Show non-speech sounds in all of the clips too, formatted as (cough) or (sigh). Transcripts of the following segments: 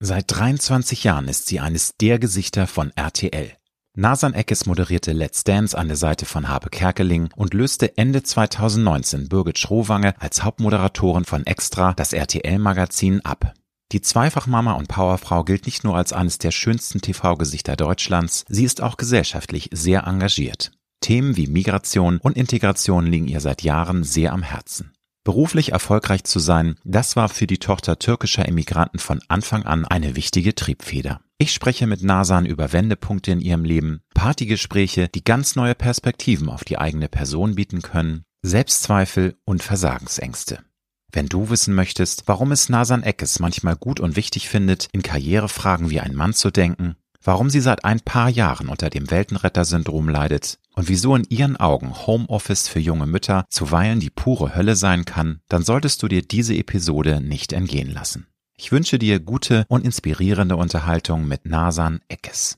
Seit 23 Jahren ist sie eines der Gesichter von RTL. Nasan Eckes moderierte Let's Dance an der Seite von Habe Kerkeling und löste Ende 2019 Birgit Schrowange als Hauptmoderatorin von Extra das RTL-Magazin ab. Die Zweifachmama und Powerfrau gilt nicht nur als eines der schönsten TV-Gesichter Deutschlands, sie ist auch gesellschaftlich sehr engagiert. Themen wie Migration und Integration liegen ihr seit Jahren sehr am Herzen. Beruflich erfolgreich zu sein, das war für die Tochter türkischer Immigranten von Anfang an eine wichtige Triebfeder. Ich spreche mit Nasan über Wendepunkte in ihrem Leben, Partygespräche, die ganz neue Perspektiven auf die eigene Person bieten können, Selbstzweifel und Versagensängste. Wenn du wissen möchtest, warum es Nasan Eckes manchmal gut und wichtig findet, in Karrierefragen wie ein Mann zu denken, warum sie seit ein paar Jahren unter dem Weltenretter-Syndrom leidet und wieso in ihren Augen Homeoffice für junge Mütter zuweilen die pure Hölle sein kann, dann solltest du dir diese Episode nicht entgehen lassen. Ich wünsche dir gute und inspirierende Unterhaltung mit Nasan Eckes.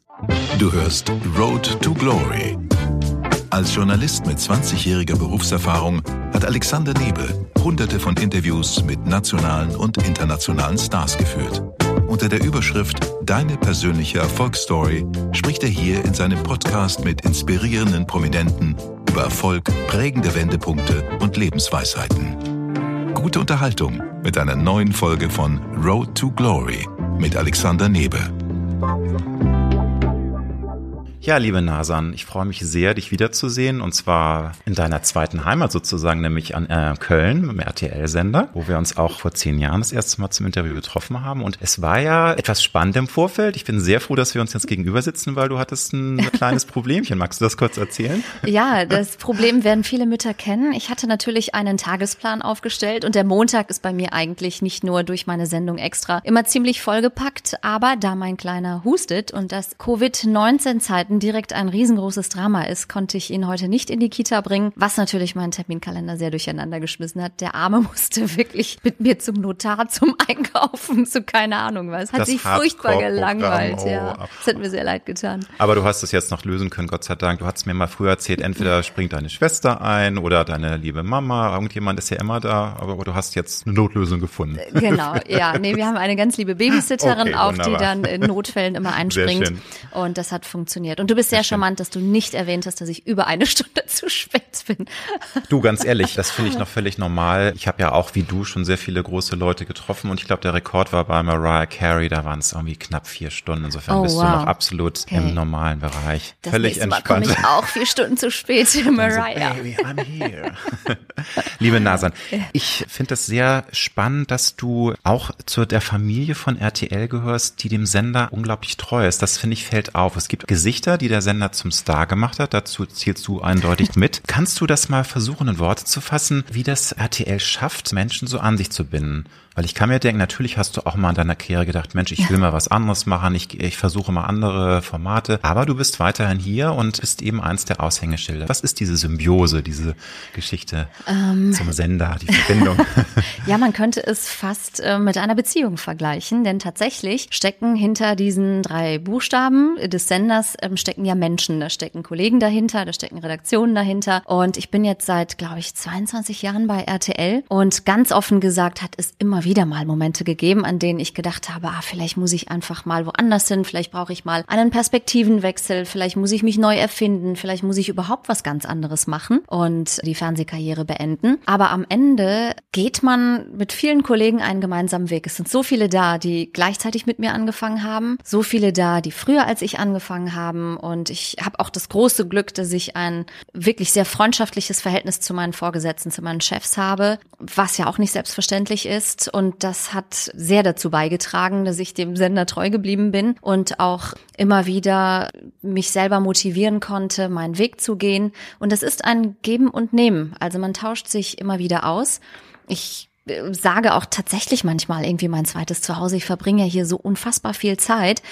Du hörst Road to Glory. Als Journalist mit 20-jähriger Berufserfahrung hat Alexander Nebel hunderte von Interviews mit nationalen und internationalen Stars geführt. Unter der Überschrift Deine persönliche Erfolgsstory spricht er hier in seinem Podcast mit inspirierenden Prominenten über Erfolg, prägende Wendepunkte und Lebensweisheiten. Gute Unterhaltung mit einer neuen Folge von Road to Glory mit Alexander Nebe. Ja, liebe Nasan, ich freue mich sehr, dich wiederzusehen und zwar in deiner zweiten Heimat sozusagen, nämlich an äh, Köln im RTL-Sender, wo wir uns auch vor zehn Jahren das erste Mal zum Interview getroffen haben. Und es war ja etwas spannend im Vorfeld. Ich bin sehr froh, dass wir uns jetzt gegenüber sitzen, weil du hattest ein (laughs) kleines Problemchen. Magst du das kurz erzählen? Ja, das Problem werden viele Mütter kennen. Ich hatte natürlich einen Tagesplan aufgestellt und der Montag ist bei mir eigentlich nicht nur durch meine Sendung extra immer ziemlich vollgepackt, aber da mein Kleiner hustet und das Covid-19-Zeiten Zeiten direkt ein riesengroßes Drama ist, konnte ich ihn heute nicht in die Kita bringen, was natürlich meinen Terminkalender sehr durcheinander geschmissen hat. Der Arme (laughs) musste wirklich mit mir zum Notar, zum Einkaufen, zu keine Ahnung was. Hat Das sich furchtbar gelangweilt, Oh. ja. Das hat mir sehr leid getan. Aber du hast es jetzt noch lösen können, Gott sei Dank. Du hast mir mal früher erzählt, entweder springt deine Schwester ein oder deine liebe Mama. Irgendjemand ist ja immer da, aber du hast jetzt eine Notlösung gefunden. Genau, ja. Nee, wir haben eine ganz liebe Babysitterin Okay, auch, die dann in Notfällen immer einspringt. Und das hat funktioniert. Und du bist sehr, charmant, dass du nicht erwähnt hast, dass ich über eine (laughs) Stunde zu spät bin. Du, ganz ehrlich, das finde ich (laughs) noch völlig normal. Ich habe ja auch wie du schon sehr viele große Leute getroffen und ich glaube, der Rekord war bei Mariah Carey, da waren es irgendwie knapp vier Stunden. Insofern Oh, bist du wow. noch absolut Okay. im normalen Bereich. Das völlig nächste Mal entspannt. ich auch vier Stunden zu spät, (laughs) Mariah. Baby, I'm here. Liebe Nasan, ich finde es sehr spannend, dass du auch zu der Familie von RTL gehörst, die dem Sender unglaublich treu ist. Das finde ich fällt auf. Es gibt Gesichter, die der Sender zum Star gemacht hat. Dazu zählst du eindeutig (laughs) mit. Kannst du das mal versuchen, in Worte zu fassen, wie das RTL schafft, Menschen so an sich zu binden? Weil ich kann mir denken, natürlich hast du auch mal in deiner Karriere gedacht, Mensch, ich will (laughs) mal was anderes machen, ich, ich versuche mal andere Formate, aber du bist weiterhin hier und bist eben eins der Aushängeschilder. Was ist diese Symbiose, diese Geschichte Ähm. zum Sender, die Verbindung? (laughs) Ja, man könnte es fast äh, mit einer Beziehung vergleichen, denn tatsächlich stecken hinter diesen drei Buchstaben des Senders ähm, stecken ja Menschen, da stecken Kollegen dahinter, da stecken Redaktionen dahinter und ich bin jetzt seit, glaube ich, 22 Jahren bei RTL und ganz offen gesagt hat es immer wieder mal Momente gegeben, an denen ich gedacht habe, ah, vielleicht muss ich einfach mal woanders hin, vielleicht brauche ich mal einen Perspektivenwechsel, vielleicht muss ich mich neu erfinden, vielleicht muss ich überhaupt was ganz anderes machen und die Fernsehkarriere beenden. Aber am Ende geht man mit vielen Kollegen einen gemeinsamen Weg. Es sind so viele da, die gleichzeitig mit mir angefangen haben, so viele da, die früher als ich angefangen haben und ich habe auch das große Glück, dass ich ein wirklich sehr freundschaftliches Verhältnis zu meinen Vorgesetzten, zu meinen Chefs habe, was ja auch nicht selbstverständlich ist und das hat sehr dazu beigetragen, dass ich dem Sender treu geblieben bin und auch immer wieder mich selber motivieren konnte, meinen Weg zu gehen und das ist ein Geben und Nehmen. Also man tauscht sich immer wieder aus. Ich äh, sage auch tatsächlich manchmal irgendwie mein zweites Zuhause. Ich verbringe ja hier so unfassbar viel Zeit.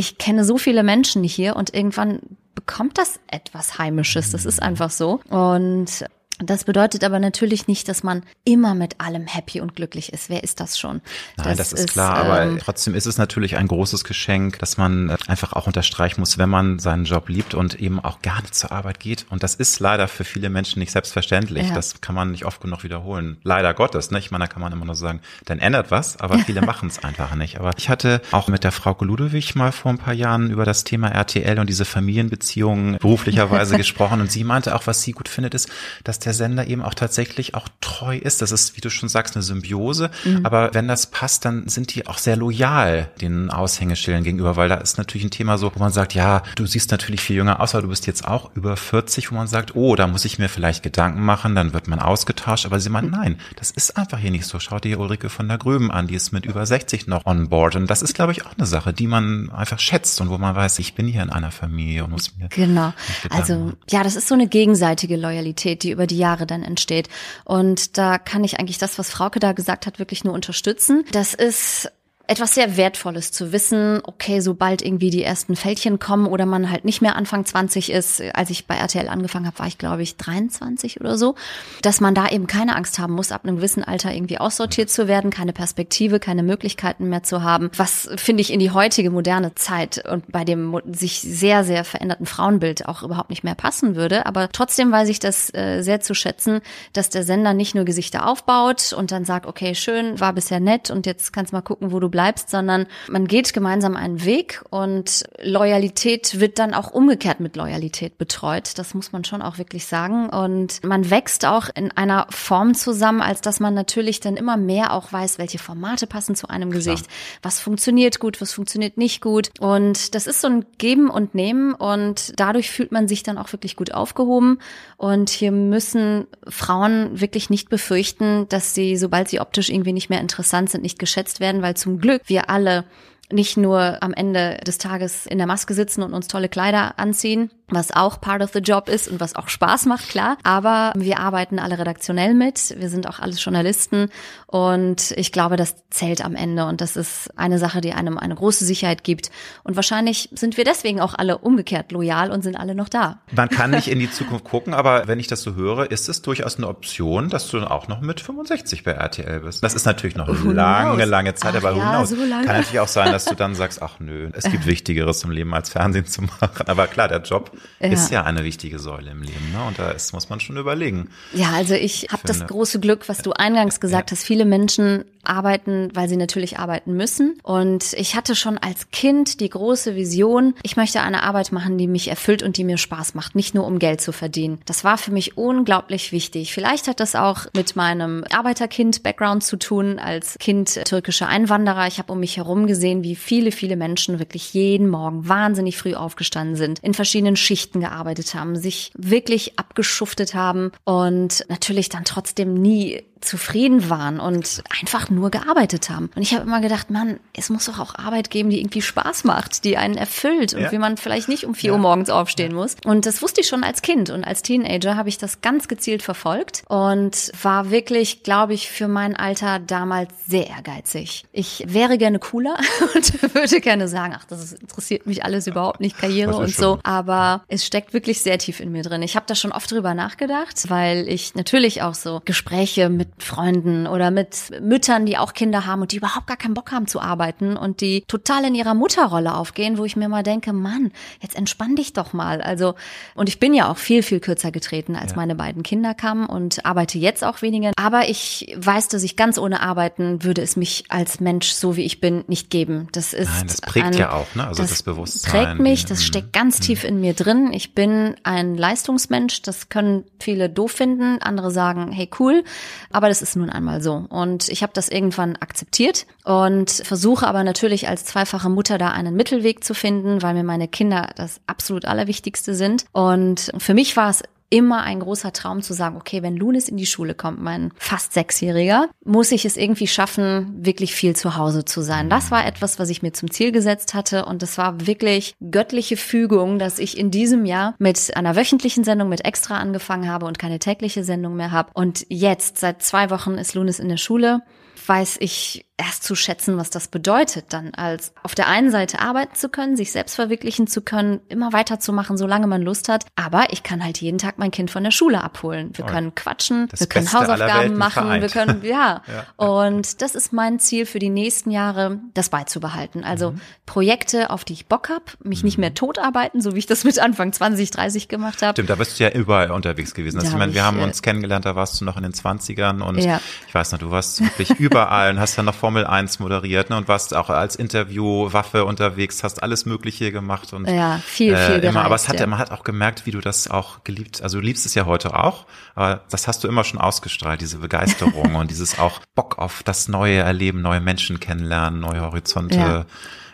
Ich kenne so viele Menschen hier und irgendwann bekommt das etwas Heimisches. Das ist einfach so. Und Das bedeutet aber natürlich nicht, dass man immer mit allem happy und glücklich ist. Wer ist das schon? Nein, das, das ist klar, aber ähm, trotzdem ist es natürlich ein großes Geschenk, dass man äh, einfach auch unterstreichen muss, wenn man seinen Job liebt und eben auch gerne zur Arbeit geht. Und das ist leider für viele Menschen nicht selbstverständlich. Ja. Das kann man nicht oft genug wiederholen. Leider Gottes. Ne? Ich meine, da kann man immer nur sagen, dann ändert was, aber viele machen es einfach nicht. Aber ich hatte auch mit der Frau Ludewig mal vor ein paar Jahren über das Thema RTL und diese Familienbeziehungen beruflicherweise (laughs) gesprochen und sie meinte auch, was sie gut findet, ist, dass der Sender eben auch tatsächlich auch treu ist. Das ist, wie du schon sagst, eine Symbiose. Mhm. Aber wenn das passt, dann sind die auch sehr loyal den Aushängeschildern gegenüber, weil da ist natürlich ein Thema so, wo man sagt, ja, du siehst natürlich viel jünger aus, aber du bist jetzt auch über 40, wo man sagt, oh, da muss ich mir vielleicht Gedanken machen, dann wird man ausgetauscht. Aber sie meinen, nein, das ist einfach hier nicht so. Schaut dir Ulrike von der Gröben an, die ist mit über 60 noch on board. Und das ist, glaube ich, auch eine Sache, die man einfach schätzt und wo man weiß, ich bin hier in einer Familie und muss mir. Genau. Also, ja, das ist so eine gegenseitige Loyalität, die über die Jahre dann entsteht. Und da kann ich eigentlich das, was Frauke da gesagt hat, wirklich nur unterstützen. Das ist etwas sehr Wertvolles zu wissen, okay, sobald irgendwie die ersten Fältchen kommen oder man halt nicht mehr Anfang 20 ist, als ich bei RTL angefangen habe, war ich glaube ich 23 oder so, dass man da eben keine Angst haben muss, ab einem gewissen Alter irgendwie aussortiert zu werden, keine Perspektive, keine Möglichkeiten mehr zu haben, was finde ich in die heutige moderne Zeit und bei dem sich sehr, sehr veränderten Frauenbild auch überhaupt nicht mehr passen würde. Aber trotzdem weiß ich das äh, sehr zu schätzen, dass der Sender nicht nur Gesichter aufbaut und dann sagt, okay, schön, war bisher nett und jetzt kannst mal gucken, wo du bleibst bleibst, sondern man geht gemeinsam einen Weg und Loyalität wird dann auch umgekehrt mit Loyalität betreut. Das muss man schon auch wirklich sagen. Und man wächst auch in einer Form zusammen, als dass man natürlich dann immer mehr auch weiß, welche Formate passen zu einem Gesicht, Klar. was funktioniert gut, was funktioniert nicht gut. Und das ist so ein Geben und Nehmen und dadurch fühlt man sich dann auch wirklich gut aufgehoben. Und hier müssen Frauen wirklich nicht befürchten, dass sie, sobald sie optisch irgendwie nicht mehr interessant sind, nicht geschätzt werden, weil zum Glück Glück. Wir alle nicht nur am Ende des Tages in der Maske sitzen und uns tolle Kleider anziehen, was auch part of the job ist und was auch Spaß macht, klar. Aber wir arbeiten alle redaktionell mit. Wir sind auch alles Journalisten und ich glaube, das zählt am Ende und das ist eine Sache, die einem eine große Sicherheit gibt. Und wahrscheinlich sind wir deswegen auch alle umgekehrt loyal und sind alle noch da. Man kann nicht in die Zukunft gucken, aber wenn ich das so höre, ist es durchaus eine Option, dass du dann auch noch mit 65 bei RTL bist. Das ist natürlich noch eine lange, lange Zeit, ach aber ja, so lange. kann natürlich auch sein, dass du dann sagst, ach nö, es gibt (laughs) Wichtigeres im Leben als Fernsehen zu machen. Aber klar, der Job ja. ist ja eine wichtige Säule im Leben. Ne? Und da ist, muss man schon überlegen. Ja, also ich habe das große Glück, was du eingangs gesagt ja. hast. Viele Menschen arbeiten, weil sie natürlich arbeiten müssen. Und ich hatte schon als Kind die große Vision, ich möchte eine Arbeit machen, die mich erfüllt und die mir Spaß macht, nicht nur um Geld zu verdienen. Das war für mich unglaublich wichtig. Vielleicht hat das auch mit meinem Arbeiterkind-Background zu tun, als Kind türkischer Einwanderer. Ich habe um mich herum gesehen, wie viele, viele Menschen wirklich jeden Morgen wahnsinnig früh aufgestanden sind, in verschiedenen Schichten gearbeitet haben, sich wirklich abgeschuftet haben und natürlich dann trotzdem nie zufrieden waren und einfach nur gearbeitet haben. Und ich habe immer gedacht, Mann, es muss doch auch Arbeit geben, die irgendwie Spaß macht, die einen erfüllt und ja. wie man vielleicht nicht um vier ja. Uhr morgens aufstehen ja. muss. Und das wusste ich schon als Kind und als Teenager habe ich das ganz gezielt verfolgt und war wirklich, glaube ich, für mein Alter damals sehr ehrgeizig. Ich wäre gerne cooler (laughs) und würde gerne sagen, ach, das interessiert mich alles überhaupt nicht, Karriere und so. Aber es steckt wirklich sehr tief in mir drin. Ich habe da schon oft drüber nachgedacht, weil ich natürlich auch so Gespräche mit Freunden oder mit Müttern, die auch Kinder haben und die überhaupt gar keinen Bock haben zu arbeiten und die total in ihrer Mutterrolle aufgehen, wo ich mir mal denke, Mann, jetzt entspann dich doch mal. Also, und ich bin ja auch viel, viel kürzer getreten, als ja. meine beiden Kinder kamen und arbeite jetzt auch weniger. Aber ich weiß, dass ich ganz ohne arbeiten würde es mich als Mensch, so wie ich bin, nicht geben. Das ist. Nein, das prägt ein, ja auch, ne? Also das, das Bewusstsein. Prägt mich, das steckt ganz mhm. tief in mir drin. Ich bin ein Leistungsmensch, das können viele doof finden, andere sagen, hey cool, aber das ist nun einmal so. Und ich habe das irgendwann akzeptiert und versuche aber natürlich als zweifache Mutter da einen Mittelweg zu finden, weil mir meine Kinder das absolut Allerwichtigste sind. Und für mich war es immer ein großer Traum zu sagen, okay, wenn Lunis in die Schule kommt, mein fast Sechsjähriger, muss ich es irgendwie schaffen, wirklich viel zu Hause zu sein. Das war etwas, was ich mir zum Ziel gesetzt hatte und es war wirklich göttliche Fügung, dass ich in diesem Jahr mit einer wöchentlichen Sendung mit Extra angefangen habe und keine tägliche Sendung mehr habe. Und jetzt, seit zwei Wochen, ist Lunis in der Schule weiß ich erst zu schätzen, was das bedeutet, dann als auf der einen Seite arbeiten zu können, sich selbst verwirklichen zu können, immer weiterzumachen, solange man Lust hat. Aber ich kann halt jeden Tag mein Kind von der Schule abholen. Wir können quatschen, Das wir können Beste Hausaufgaben machen, vereint. wir können, (laughs) ja. Ja. Und das ist mein Ziel für die nächsten Jahre, das beizubehalten. Also Mhm. Projekte, auf die ich Bock hab, mich nicht mehr totarbeiten, so wie ich das mit Anfang 20, 30 gemacht habe. Stimmt, da bist du ja überall unterwegs gewesen. Also ich meine, wir haben äh, uns kennengelernt, da warst du noch in den 20ern und Ja. ich weiß noch, du warst wirklich überall und hast dann noch Formel 1 moderiert ne, und warst auch als Interviewwaffe unterwegs, hast alles Mögliche gemacht und Ja, viel, viel immer, aber es hat, ja. man hat auch gemerkt, wie du das auch geliebt, also du liebst es ja heute auch, aber das hast du immer schon ausgestrahlt, diese Begeisterung (laughs) und dieses auch Bock auf das Neue erleben, neue Menschen kennenlernen, neue Horizonte Ja.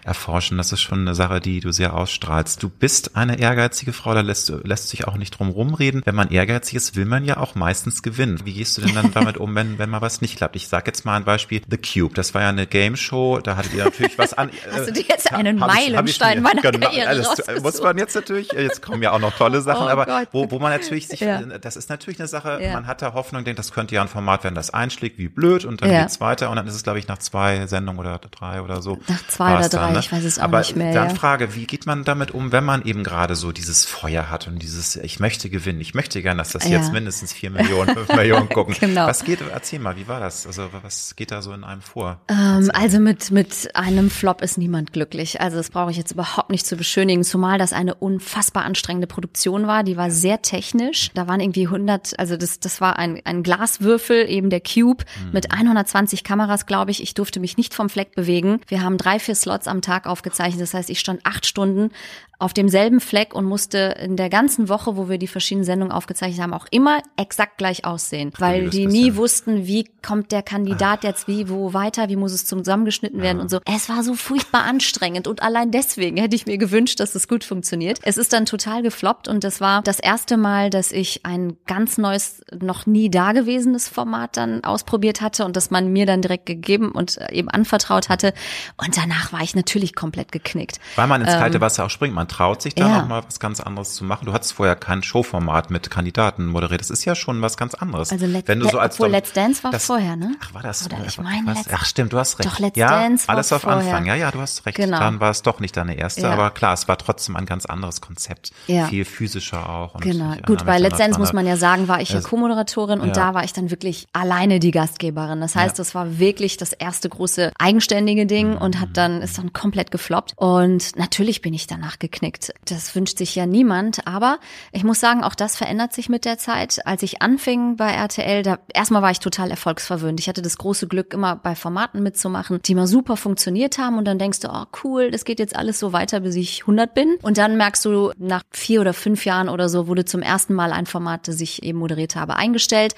Erforschen. Das ist schon eine Sache, die du sehr ausstrahlst. Du bist eine ehrgeizige Frau, da lässt, lässt sich auch nicht drum rumreden. Wenn man ehrgeizig ist, will man ja auch meistens gewinnen. Wie gehst du denn dann damit um, wenn, wenn mal was nicht klappt? Ich sage jetzt mal ein Beispiel. The Cube, das war ja eine Game Show, da hattet ihr natürlich was an. (laughs) Hast du äh, dir jetzt einen hab ich- hab Meilenstein mir- meiner Karriere alles, rausgesucht? Muss man jetzt natürlich, jetzt kommen ja auch noch tolle Sachen, Oh aber Gott. wo, wo man natürlich sich, Ja. das ist natürlich eine Sache, Ja. man hat da Hoffnung, denkt, das könnte ja ein Format werden, das einschlägt, wie blöd und dann Ja. geht's weiter und dann ist es, glaube ich, nach zwei Sendungen oder drei oder so. Nach zwei oder drei, ich weiß es auch aber nicht mehr, Dann ja. Frage, wie geht man damit um, wenn man eben gerade so dieses Feuer hat und dieses, ich möchte gewinnen, ich möchte gern, dass das Ja. jetzt mindestens vier Millionen, fünf (laughs) Millionen gucken. Genau. Was geht, erzähl mal, wie war das? Also was geht da so in einem vor? Ähm, also mit, mit einem Flop ist niemand glücklich. Also das brauche ich jetzt überhaupt nicht zu beschönigen, zumal das eine unfassbar anstrengende Produktion war. Die war sehr technisch. Da waren irgendwie 100, also das, das war ein, ein Glaswürfel, eben der Cube mit 120 Kameras, glaube ich. Ich durfte mich nicht vom Fleck bewegen. Wir haben drei, vier Slots am Tag aufgezeichnet. Das heißt, ich stand acht Stunden auf demselben Fleck und musste in der ganzen Woche, wo wir die verschiedenen Sendungen aufgezeichnet haben, auch immer exakt gleich aussehen, weil die nie wussten, wie kommt der Kandidat jetzt wie wo weiter, wie muss es zusammengeschnitten werden und so. Es war so furchtbar anstrengend und allein deswegen hätte ich mir gewünscht, dass es gut funktioniert. Es ist dann total gefloppt und das war das erste Mal, dass ich ein ganz neues, noch nie dagewesenes Format dann ausprobiert hatte und das man mir dann direkt gegeben und äh, eben anvertraut hatte. Und danach war ich natürlich komplett geknickt. Weil man ins kalte Wasser auch springt, man traut sich Ähm, ja. auch mal was ganz anderes zu machen. Du hattest vorher kein Showformat mit Kandidaten moderiert. Das ist ja schon was ganz anderes. Also Let's, Wenn du so als obwohl Let's Dance war das- vorher, ne? Ach, war das? Oder ich was- meine, Let's- Ach, stimmt, du hast recht. Doch, Let's ja, Dance war alles auf vorher. Anfang. Ja, ja, du hast recht. Genau. Dann war es doch nicht deine erste, Ja. aber klar, es war trotzdem ein ganz anderes Konzept. Ja. Viel physischer auch. Genau. Gut, bei Let's an Dance muss man ja sagen, war ich ja Also- Co-Moderatorin und da war ich dann wirklich alleine die Gastgeberin. Das heißt, das war wirklich das erste große eigenständige Ding Mhm. und hat dann, ist dann komplett gefloppt. Und natürlich bin ich danach geknickt. Das wünscht sich ja niemand. Aber ich muss sagen, auch das verändert sich mit der Zeit. Als ich anfing bei RTL, da, erstmal war ich total erfolgsverwöhnt. Ich hatte das große Glück, immer bei Formaten mitzumachen, die mal super funktioniert haben. Und dann denkst du, oh cool, das geht jetzt alles so weiter, bis ich 100 bin. Und dann merkst du, nach vier oder fünf Jahren oder so wurde zum ersten Mal ein Format, das ich eben moderiert habe, eingestellt.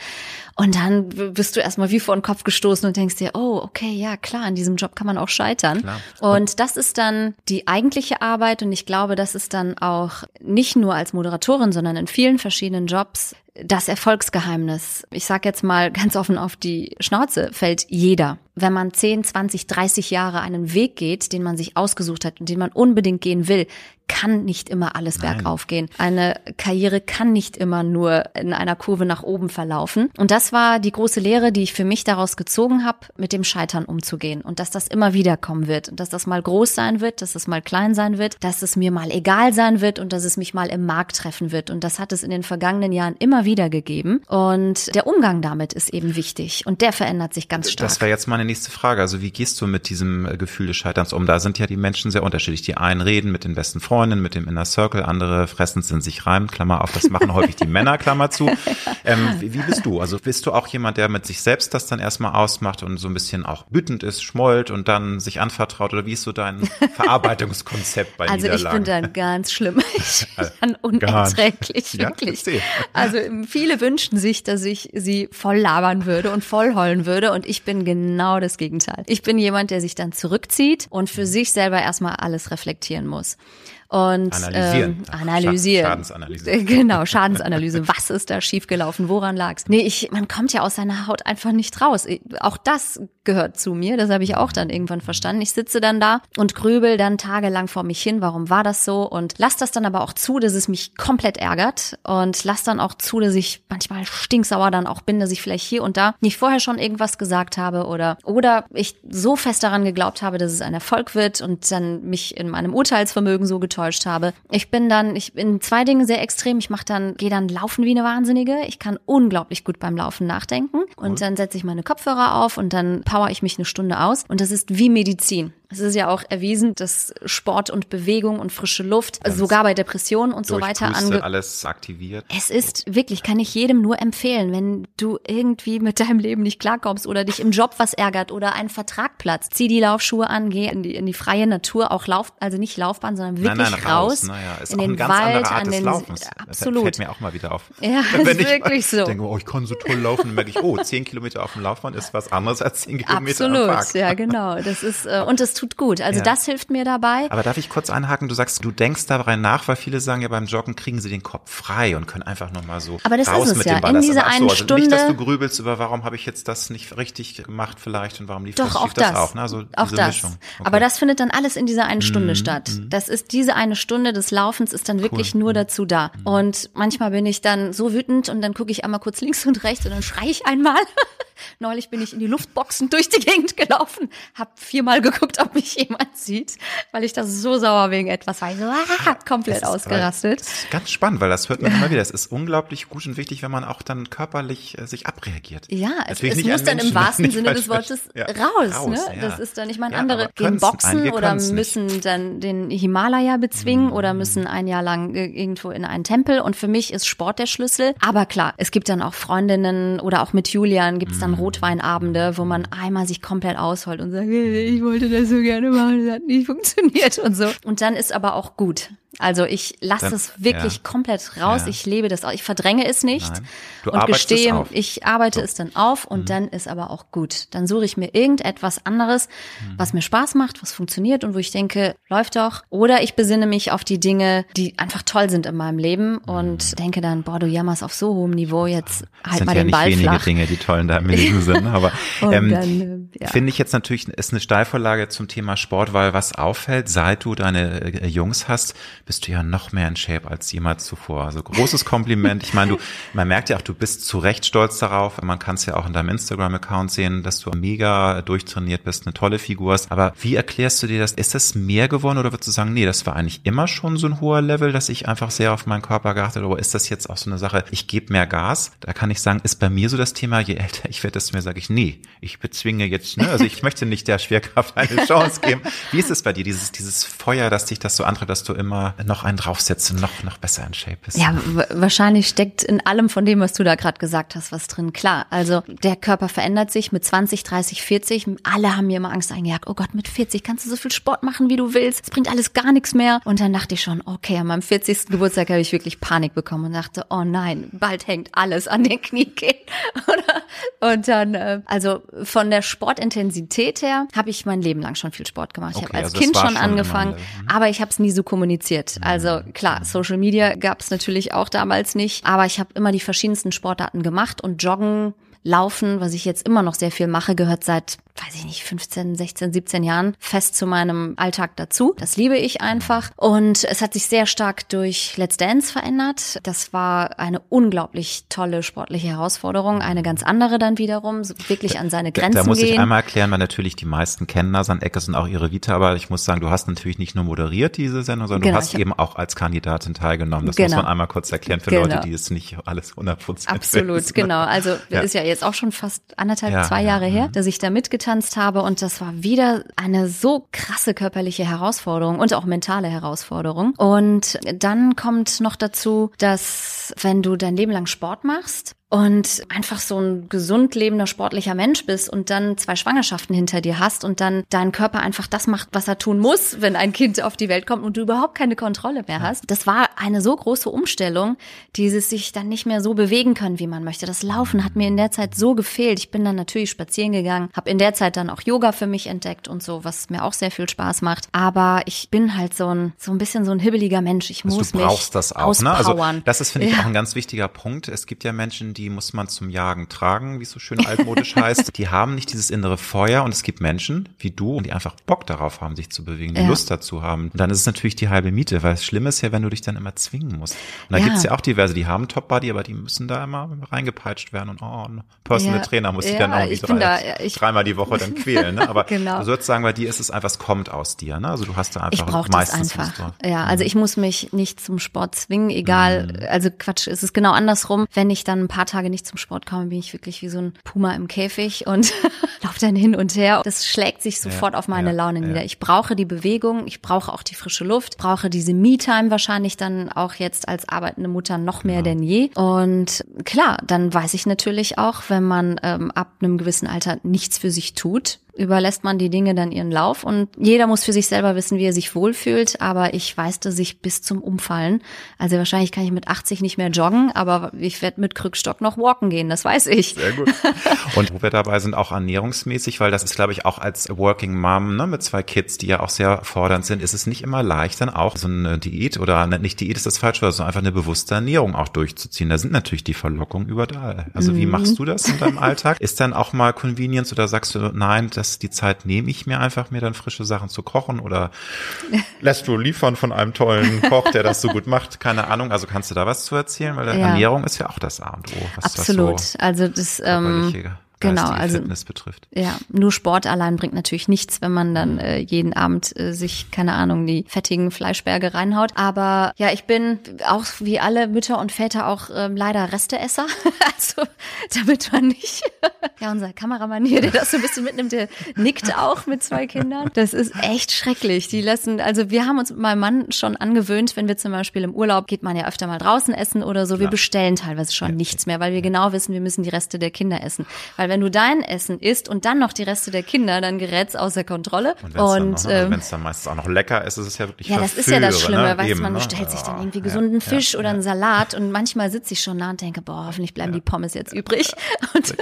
Und dann bist du erstmal wie vor den Kopf gestoßen und denkst dir, oh, okay, ja, klar, in diesem Job kann man auch scheitern. Klar. Und das ist dann die eigentliche Arbeit. Und ich glaube, das ist dann auch nicht nur als Moderatorin, sondern in vielen verschiedenen Jobs das Erfolgsgeheimnis. Ich sage jetzt mal ganz offen auf die Schnauze, fällt jeder. Wenn man 10, 20, 30 Jahre einen Weg geht, den man sich ausgesucht hat und den man unbedingt gehen will, kann nicht immer alles Nein. bergauf gehen. Eine Karriere kann nicht immer nur in einer Kurve nach oben verlaufen. Und das war die große Lehre, die ich für mich daraus gezogen habe, mit dem Scheitern umzugehen. Und dass das immer wieder kommen wird. Und dass das mal groß sein wird, dass es mal klein sein wird, dass es mir mal egal sein wird und dass es mich mal im Markt treffen wird. Und das hat es in den vergangenen Jahren immer wieder gegeben. Und der Umgang damit ist eben wichtig. Und der verändert sich ganz stark. Das wäre jetzt meine nächste Frage. Also wie gehst du mit diesem äh, Gefühl des Scheiterns um? Da sind ja die Menschen sehr unterschiedlich. Die einen reden mit den besten Freunden, mit dem Inner Circle, andere fressen es in sich rein, Klammer auf, das machen häufig die (laughs) Männer, Klammer zu. Ähm, wie, bist du? Also bist du auch jemand, der mit sich selbst das dann erstmal ausmacht und so ein bisschen auch wütend ist, schmollt und dann sich anvertraut? Oder wie ist so dein (laughs) Verarbeitungskonzept bei Also ich Niederlagen? bin dann ganz schlimm. (laughs) Ich bin dann unerträglich, Ja, wirklich. Also viele wünschen sich, dass ich sie voll labern würde und voll heulen würde und ich bin genau das Gegenteil. Ich bin jemand, der sich dann zurückzieht und für sich selber erstmal alles reflektieren muss. und analysieren. Ähm, analysieren. Schadensanalyse. (laughs) Genau, Schadensanalyse. Was ist da schiefgelaufen? Woran lag's? Nee, ich, man kommt ja aus seiner Haut einfach nicht raus. Auch das gehört zu mir. Das habe ich auch dann irgendwann verstanden. Ich sitze dann da und grübel dann tagelang vor mich hin. Warum war das so? Und lass das dann aber auch zu, dass es mich komplett ärgert und lass dann auch zu, dass ich manchmal stinksauer dann auch bin, dass ich vielleicht hier und da nicht vorher schon irgendwas gesagt habe oder oder ich so fest daran geglaubt habe, dass es ein Erfolg wird und dann mich in meinem Urteilsvermögen so getäuscht habe. Ich bin dann, ich bin zwei Dinge sehr extrem. Ich mache dann, gehe dann laufen wie eine Wahnsinnige. Ich kann unglaublich gut beim Laufen nachdenken und dann setze ich meine Kopfhörer auf und dann power ich mich eine Stunde aus und das ist wie Medizin. Es ist ja auch erwiesen, dass Sport und Bewegung und frische Luft, Ganz sogar bei Depressionen und so weiter ange alles aktiviert. Es ist wirklich, kann ich jedem nur empfehlen, wenn du irgendwie mit deinem Leben nicht klarkommst oder dich im Job was ärgert oder ein Vertrag platzt, zieh die Laufschuhe an, geh in die, in die freie Natur, auch Lauf, also nicht Laufbahn, sondern wirklich nein, nein, raus, Naja, ist in auch den Wald, an den, Laufens. absolut. Das fällt mir auch mal wieder auf. (laughs) Ja, Wenn ist ich wirklich so. denke, oh, ich kann so toll laufen, dann merke ich, oh, zehn Kilometer auf dem Laufband ist was anderes als zehn Kilometer Absolut, am Park. ja genau. Das ist äh, und es tut gut. Also Ja. das hilft mir dabei. Aber darf ich kurz einhaken? Du sagst, du denkst dabei nach, weil viele sagen ja beim Joggen kriegen sie den Kopf frei und können einfach nochmal so Aber das ist raus es mit ja. dem Ballast. In dieser ach so, einen also Nicht, dass du Stunde- grübelst über, warum habe ich jetzt das nicht richtig gemacht vielleicht und warum lief Doch, das, auch das das. auch. Ne? Also auch das. Mischung. Okay. Mhm, Aber das findet dann alles in dieser einen Stunde statt. Das ist diese eine Stunde des Laufens ist dann wirklich nur dazu da. Mhm. Und manchmal bin ich dann so wütend und dann gucke ich einmal kurz links und rechts und dann schreie ich einmal. (laughs) Neulich bin ich in die Luftboxen (laughs) durch die Gegend gelaufen, hab viermal geguckt, ob mich jemand sieht, weil ich da so sauer wegen etwas war. Ich so, ah, komplett Es ist- ausgerastet. Das ist ganz spannend, weil das hört man immer wieder. Es ist unglaublich gut und wichtig, wenn man auch dann körperlich äh, sich abreagiert. Ja, es, es muss an dann im wahrsten (laughs) Sinne des Wortes. Ja, raus. raus, ne? ja. Das ist dann, ich meine, Ja, andere gehen boxen oder können's nicht. müssen dann den Himalaya bezwingen Mhm. oder müssen ein Jahr lang äh, irgendwo in einen Tempel. Und für mich ist Sport der Schlüssel. Aber klar, es gibt dann auch Freundinnen oder auch mit Julian gibt es Mhm. Dann Rotweinabende, wo man einmal sich komplett ausholt und sagt, ich wollte das so gerne machen, das hat nicht funktioniert und so. Und dann ist aber auch gut. Also ich lasse es wirklich ja. komplett raus. Ja. Ich lebe das auch. Ich verdränge es nicht Nein. Du und gestehe, es auf. ich arbeite es dann auf und Mhm. dann ist aber auch gut. Dann suche ich mir irgendetwas anderes, Mhm. was mir Spaß macht, was funktioniert und wo ich denke, läuft doch. Oder ich besinne mich auf die Dinge, die einfach toll sind in meinem Leben und denke dann, boah, du jammerst auf so hohem Niveau, jetzt Mhm. Das halt sind mal ja den nicht Ball wenige flach. Dinge, die toll in deinem (laughs) Leben sind. Aber (laughs) ähm, dann, äh, ja. finde ich jetzt natürlich, ist eine Steilvorlage zum Thema Sport, weil was auffällt, seit du deine äh, Jungs hast, bist du ja noch mehr in Shape als jemals zuvor. Also großes Kompliment. Ich meine, du, (laughs) man merkt ja auch, du bist zu Recht stolz darauf. Man kann es ja auch in deinem Instagram-Account sehen, dass du mega durchtrainiert bist, eine tolle Figur hast. Aber wie erklärst du dir das? Ist das mehr geworden oder würdest du sagen, nee, das war eigentlich immer schon so ein hoher Level, dass ich einfach sehr auf meinen Körper geachtet habe? Oder ist das jetzt auch so eine Sache, ich gebe mehr Gas? Da kann ich sagen, ist bei mir so das Thema, je älter ich werde, desto mehr sage ich, nee, ich bezwinge jetzt, ne? Also ich (laughs) möchte nicht der Schwerkraft eine Chance geben. Wie ist es bei dir, dieses, dieses Feuer, dass dich das so antreibt, dass du immer noch einen draufsetzt und noch, noch besser in Shape bist? Ja, wahrscheinlich steckt in allem von dem, was du da gerade gesagt hast, was drin. Klar, also der Körper verändert sich mit 20, 30, 40. Alle haben mir immer Angst eingejagt. Oh Gott, mit 40 kannst du so viel Sport machen, wie du willst. Es bringt alles gar nichts mehr. Und dann dachte ich schon, okay, an meinem 40. Geburtstag habe ich wirklich Panik bekommen und dachte, oh nein, bald hängt alles an den Kniekehlen. (laughs) Und dann, äh, also von der Sportintensität her, habe ich mein Leben lang schon viel Sport gemacht. Ich Okay, habe als also Kind schon angefangen. Mhm. aber ich habe es nie so kommuniziert. Also klar, Social Media gab es natürlich auch damals nicht, aber ich habe immer die verschiedensten Sportarten gemacht und Joggen, Laufen, was ich jetzt immer noch sehr viel mache, gehört seit, weiß ich nicht, 15, 16, 17 Jahren fest zu meinem Alltag dazu. Das liebe ich einfach. Und es hat sich sehr stark durch Let's Dance verändert. Das war eine unglaublich tolle sportliche Herausforderung. Eine ganz andere dann wiederum, wirklich an seine Da- Grenzen Da muss gehen. ich einmal erklären, weil natürlich die meisten kennen Nasan Eckes und auch ihre Vita, aber ich muss sagen, du hast natürlich nicht nur moderiert diese Sendung, sondern Genau, du hast eben auch als Kandidatin teilgenommen. Das Genau. muss man einmal kurz erklären für Genau. Leute, die es nicht alles 100% Absolut, wissen. genau. Also Ja. ist ja jetzt auch schon fast anderthalb, Ja, zwei ja, Jahre her, mhm. dass ich da mitgetanzt habe und das war wieder eine so krasse körperliche Herausforderung und auch mentale Herausforderung. Und dann kommt noch dazu, dass wenn du dein Leben lang Sport machst, und einfach so ein gesund lebender, sportlicher Mensch bist und dann zwei Schwangerschaften hinter dir hast und dann dein Körper einfach das macht, was er tun muss, wenn ein Kind auf die Welt kommt und du überhaupt keine Kontrolle mehr hast. Das war eine so große Umstellung, dieses sich dann nicht mehr so bewegen können, wie man möchte. Das Laufen hat mir in der Zeit so gefehlt. Ich bin dann natürlich spazieren gegangen, habe in der Zeit dann auch Yoga für mich entdeckt und so, was mir auch sehr viel Spaß macht. Aber ich bin halt so ein so ein bisschen so ein hibbeliger Mensch. Ich also muss du brauchst mich das auch, ne? Also das ist finde ich Ja. auch ein ganz wichtiger Punkt. Es gibt ja Menschen, die muss man zum Jagen tragen, wie es so schön altmodisch (laughs) heißt. Die haben nicht dieses innere Feuer und es gibt Menschen wie du, die einfach Bock darauf haben, sich zu bewegen, die Ja. Lust dazu haben. Und dann ist es natürlich die halbe Miete, weil das Schlimme ist ja, wenn du dich dann immer zwingen musst. Und da Ja. gibt's ja auch diverse, die haben Top Body, aber die müssen da immer reingepeitscht werden und oh, ein Personal Ja. Trainer muss die Ja, dann auch ich drei, da- ja, ich- dreimal die Woche dann quälen. Ne? Aber (laughs) Genau. du sollst sagen, bei dir ist es einfach, es kommt aus dir. Ne? Also du hast da einfach Ich brauche das meistens einfach. drauf. Mhm. Ja, also ich muss mich nicht zum Sport zwingen, egal. Also Quatsch, es ist genau andersrum. Wenn ich dann ein paar Tage nicht zum Sport komme, bin ich wirklich wie so ein Puma im Käfig und (laughs) laufe dann hin und her. Das schlägt sich sofort auf meine ja, Laune ja. nieder. Ich brauche die Bewegung, ich brauche auch die frische Luft, brauche diese Me-Time wahrscheinlich dann auch jetzt als arbeitende Mutter noch mehr denn je. Und klar, dann weiß ich natürlich auch, wenn man ähm, ab einem gewissen Alter nichts für sich tut, überlässt man die Dinge dann ihren Lauf und jeder muss für sich selber wissen, wie er sich wohlfühlt, aber ich weiß, dass ich bis zum Umfallen, also wahrscheinlich kann ich mit 80 nicht mehr joggen, aber ich werde mit Krückstock noch walken gehen, das weiß ich. Sehr gut. (laughs) Und wo wir dabei sind, auch ernährungsmäßig, weil das ist, glaube ich, auch als Working Mom ne, mit zwei Kids, die ja auch sehr fordernd sind, ist es nicht immer leicht, dann auch so eine Diät oder ne, nicht Diät ist das falsche sondern einfach eine bewusste Ernährung auch durchzuziehen. Da sind natürlich die Verlockungen überall. Also wie machst du das in deinem Alltag? (laughs) Ist dann auch mal Convenience oder sagst du, nein, das die Zeit nehme ich mir einfach, mir dann frische Sachen zu kochen oder (laughs) lässt du liefern von einem tollen Koch, der das so gut macht? Keine Ahnung. Also kannst du da was zu erzählen? Weil Ja. Ernährung ist ja auch das A und O. Was, Absolut. So also das ähm, genau, also Fitness betrifft. Ja, nur Sport allein bringt natürlich nichts, wenn man dann äh, jeden Abend äh, sich, keine Ahnung, die fettigen Fleischberge reinhaut. Aber ja, ich bin auch wie alle Mütter und Väter auch ähm, leider Resteesser. (laughs) also damit man nicht. (laughs) ja, unser Kameramann hier, der das so ein bisschen mitnimmt, der nickt auch mit zwei Kindern. Das ist echt schrecklich. Die lassen, also wir haben uns mit meinem Mann schon angewöhnt, wenn wir zum Beispiel im Urlaub geht man ja öfter mal draußen essen oder so. Wir Klar. bestellen teilweise schon nichts mehr, weil wir genau wissen, wir müssen die Reste der Kinder essen. Weil wenn du dein Essen isst und dann noch die Reste der Kinder, dann gerät's außer Kontrolle. Und wenn es dann, noch- also ähm, dann meistens auch noch lecker ist, ist es ja wirklich ja, das ist ja das Schlimme, ne? weißt Eben, man ne? bestellt sich dann Ja, irgendwie gesunden ja, Fisch oder ja. einen Salat und manchmal sitze ich schon da und denke, boah, hoffentlich bleiben die Pommes jetzt übrig (laughs) und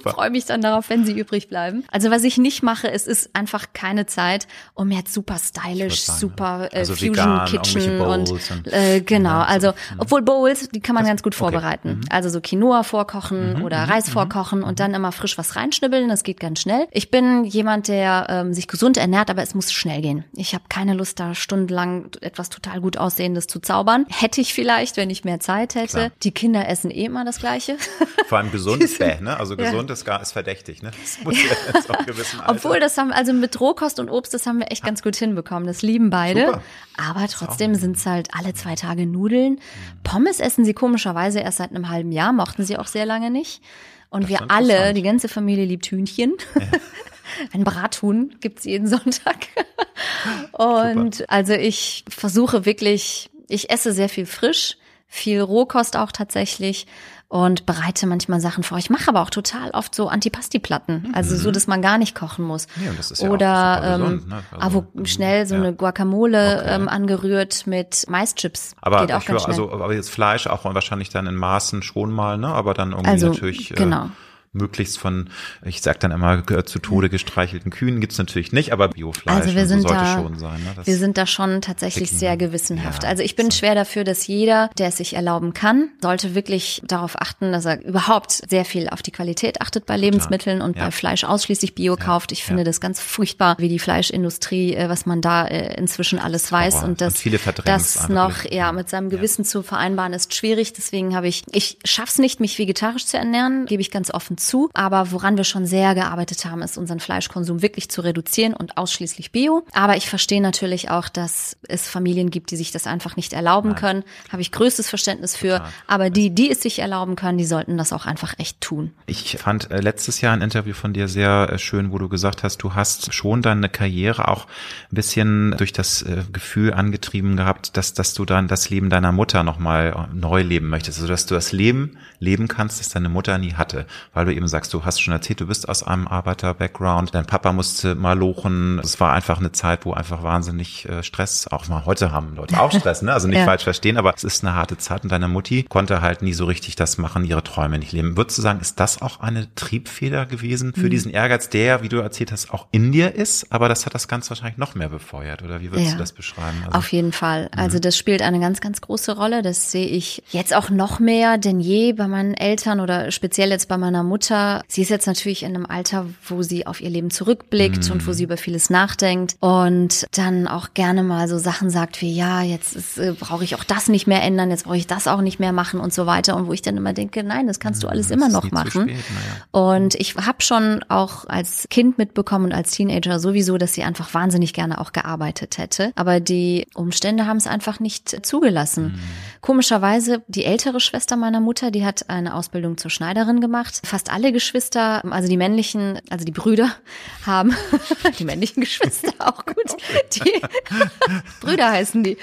(laughs) freue mich dann darauf, wenn sie übrig bleiben. Also was ich nicht mache, es ist einfach keine Zeit, um jetzt super stylisch, sagen, super äh, also Fusion vegan, Kitchen und, und- äh, genau, also obwohl Bowls, die kann man ganz gut okay. Mhm. vorbereiten. Also so Quinoa vorkochen oder Reis vorkochen und dann immer frisch was reinschnibbeln, das geht ganz schnell. Ich bin jemand, der ähm, sich gesund ernährt, aber es muss schnell gehen. Ich habe keine Lust, da stundenlang etwas total gut aussehendes zu zaubern. Hätte ich vielleicht, wenn ich mehr Zeit hätte. Klar. Die Kinder essen eh immer das Gleiche. (laughs) Vor allem gesund ist bäh, ne? Also Ja. gesund ist gar ist verdächtig, ne? Das muss ja jetzt auch gewissen Alter. Obwohl, das haben, also mit Rohkost und Obst, das haben wir echt ganz gut hinbekommen. Das lieben beide. Super. Aber trotzdem sind es halt alle zwei Tage Nudeln. Pommes essen sie komischerweise erst seit einem halben Jahr, mochten sie auch sehr lange nicht. Und ist wir alle, die ganze Familie liebt Hühnchen. (laughs) Ein Brathuhn gibt's jeden Sonntag. Und also ich versuche wirklich, ich esse sehr viel frisch, viel Rohkost auch tatsächlich und bereite manchmal Sachen vor. Ich mache aber auch total oft so Antipasti-Platten, also so, dass man gar nicht kochen muss. Mhm. Ja, das ist ja auch Oder ähm, gesund, ne? Also, Avo- schnell so ja. eine Guacamole Okay. ähm, angerührt mit Maischips. aber Geht auch ich ganz höre, schnell. also aber jetzt Fleisch auch wahrscheinlich dann in Maßen schon mal, ne? Aber dann irgendwie Also, natürlich genau. äh, möglichst von, ich sag dann immer äh, zu Tode gestreichelten Kühen gibt's natürlich nicht, aber Biofleisch Also wir und so sind sollte da, schon sein. Ne? Wir sind da schon tatsächlich Dicken- sehr gewissenhaft. Ja, also ich bin schwer dafür, dass jeder, der es sich erlauben kann, sollte wirklich darauf achten, dass er überhaupt sehr viel auf die Qualität achtet bei Lebensmitteln und Ja. bei Fleisch ausschließlich Bio kauft. Ich finde ja. das ganz furchtbar, wie die Fleischindustrie, äh, was man da äh, inzwischen alles weiß Horror. und das, Und das noch ja mit seinem Gewissen zu vereinbaren ist schwierig. Deswegen habe ich, ich schaff's nicht, mich vegetarisch zu ernähren, gebe ich ganz offen zu. Aber woran wir schon sehr gearbeitet haben, ist unseren Fleischkonsum wirklich zu reduzieren und ausschließlich Bio. Aber ich verstehe natürlich auch, dass es Familien gibt, die sich das einfach nicht erlauben Nein. können. Habe ich größtes Verständnis für. Total. Aber die, die es sich erlauben können, die sollten das auch einfach echt tun. Ich fand äh, letztes Jahr ein Interview von dir sehr äh, schön, wo du gesagt hast, du hast schon deine Karriere auch ein bisschen durch das äh, Gefühl angetrieben gehabt, dass, dass du dann das Leben deiner Mutter nochmal neu leben möchtest. Also dass du das Leben leben kannst, das deine Mutter nie hatte. Weil du eben sagst, du hast schon erzählt, du bist aus einem Arbeiter-Background, dein Papa musste mal lochen. Es war einfach eine Zeit, wo einfach wahnsinnig Stress, auch mal heute haben Leute auch Stress, ne? Also (laughs) nicht ja. falsch verstehen, aber es ist eine harte Zeit und deine Mutti konnte halt nie so richtig das machen, ihre Träume nicht leben. Würdest du sagen, ist das auch eine Triebfeder gewesen für mhm. diesen Ehrgeiz, der, wie du erzählt hast, auch in dir ist, aber das hat das Ganze wahrscheinlich noch mehr befeuert, oder wie würdest ja. du das beschreiben? Also, Auf jeden Fall. Also mhm. das spielt eine ganz, ganz große Rolle. Das sehe ich jetzt auch noch mehr denn je bei meinen Eltern oder speziell jetzt bei meiner Mutter. Sie ist jetzt natürlich in einem Alter, wo sie auf ihr Leben zurückblickt mhm. und wo sie über vieles nachdenkt und dann auch gerne mal so Sachen sagt wie, ja, jetzt äh, brauche ich auch das nicht mehr ändern, jetzt brauche ich das auch nicht mehr machen und so weiter. Und wo ich dann immer denke, nein, das kannst du mhm, alles das immer noch machen. Spät, ja. Und ich habe schon auch als Kind mitbekommen und als Teenager sowieso, dass sie einfach wahnsinnig gerne auch gearbeitet hätte. Aber die Umstände haben es einfach nicht zugelassen. Mhm. Komischerweise, die ältere Schwester meiner Mutter, die hat eine Ausbildung zur Schneiderin gemacht. Fast alle Geschwister, also die männlichen, also die Brüder haben, (laughs) die männlichen Geschwister auch gut, die Brüder heißen die.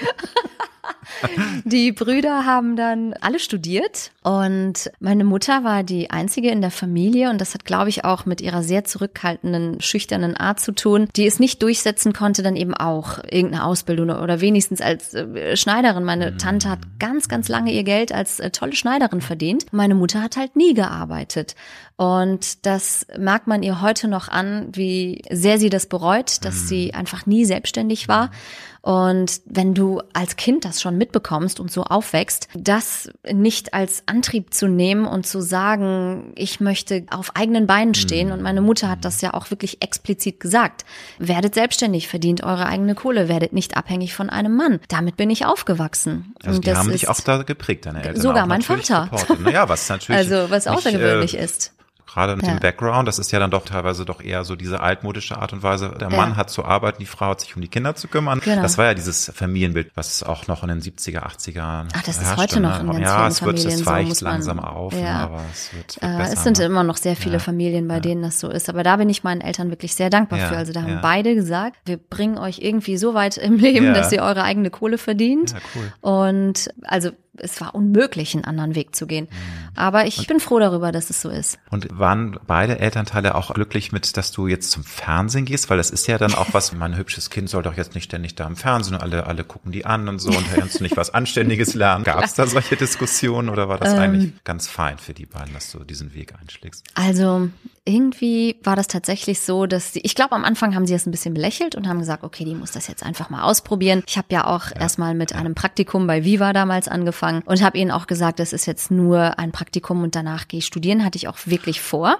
(laughs) Die Brüder haben dann alle studiert und meine Mutter war die einzige in der Familie und das hat, glaube ich, auch mit ihrer sehr zurückhaltenden, schüchternen Art zu tun, die es nicht durchsetzen konnte, dann eben auch irgendeine Ausbildung oder wenigstens als äh, Schneiderin. Meine mhm. Tante hat ganz, ganz lange ihr Geld als äh, tolle Schneiderin verdient. Meine Mutter hat halt nie gearbeitet. Und das merkt man ihr heute noch an, wie sehr sie das bereut, dass mhm. sie einfach nie selbstständig war. Und wenn du als Kind das schon mitbekommst und so aufwächst, das nicht als Antrieb zu nehmen und zu sagen, ich möchte auf eigenen Beinen stehen. Und meine Mutter hat das ja auch wirklich explizit gesagt. Werdet selbstständig, verdient eure eigene Kohle, werdet nicht abhängig von einem Mann. Damit bin ich aufgewachsen. Also die haben dich auch da geprägt, deine Eltern. Sogar mein Vater. Naja, was (laughs) natürlich. Also was außergewöhnlich nicht, äh, ist gerade mit ja. dem Background, das ist ja dann doch teilweise doch eher so diese altmodische Art und Weise. Der Mann hat zu arbeiten, die Frau hat sich um die Kinder zu kümmern. Genau. Das war ja dieses Familienbild, was auch noch in den 70er, 80er Ach, das ist heute noch in ganz Ja, es wird, es weicht so langsam auf, ne, ja. aber es wird, wird äh, besser, Es sind ne? immer noch sehr viele ja. Familien, bei denen das so ist. Aber da bin ich meinen Eltern wirklich sehr dankbar für. Also da haben beide gesagt, wir bringen euch irgendwie so weit im Leben, dass ihr eure eigene Kohle verdient. Ja, cool. Und also es war unmöglich, einen anderen Weg zu gehen. Mhm. Aber ich und, bin froh darüber, dass es so ist. Und waren beide Elternteile auch glücklich mit, dass du jetzt zum Fernsehen gehst? Weil das ist ja dann auch was, (laughs) mein hübsches Kind soll doch jetzt nicht ständig da im Fernsehen und alle, alle gucken die an und so und kannst du nicht was Anständiges lernen. (laughs) Gab es da solche Diskussionen oder war das ähm, eigentlich ganz fein für die beiden, dass du diesen Weg einschlägst? Also irgendwie war das tatsächlich so, dass sie, ich glaube, am Anfang haben sie es ein bisschen belächelt und haben gesagt, okay, die muss das jetzt einfach mal ausprobieren. Ich habe ja auch ja. erstmal mit einem Praktikum bei Viva damals angefangen und habe ihnen auch gesagt, das ist jetzt nur ein Praktikum und danach gehe ich studieren, hatte ich auch wirklich vor.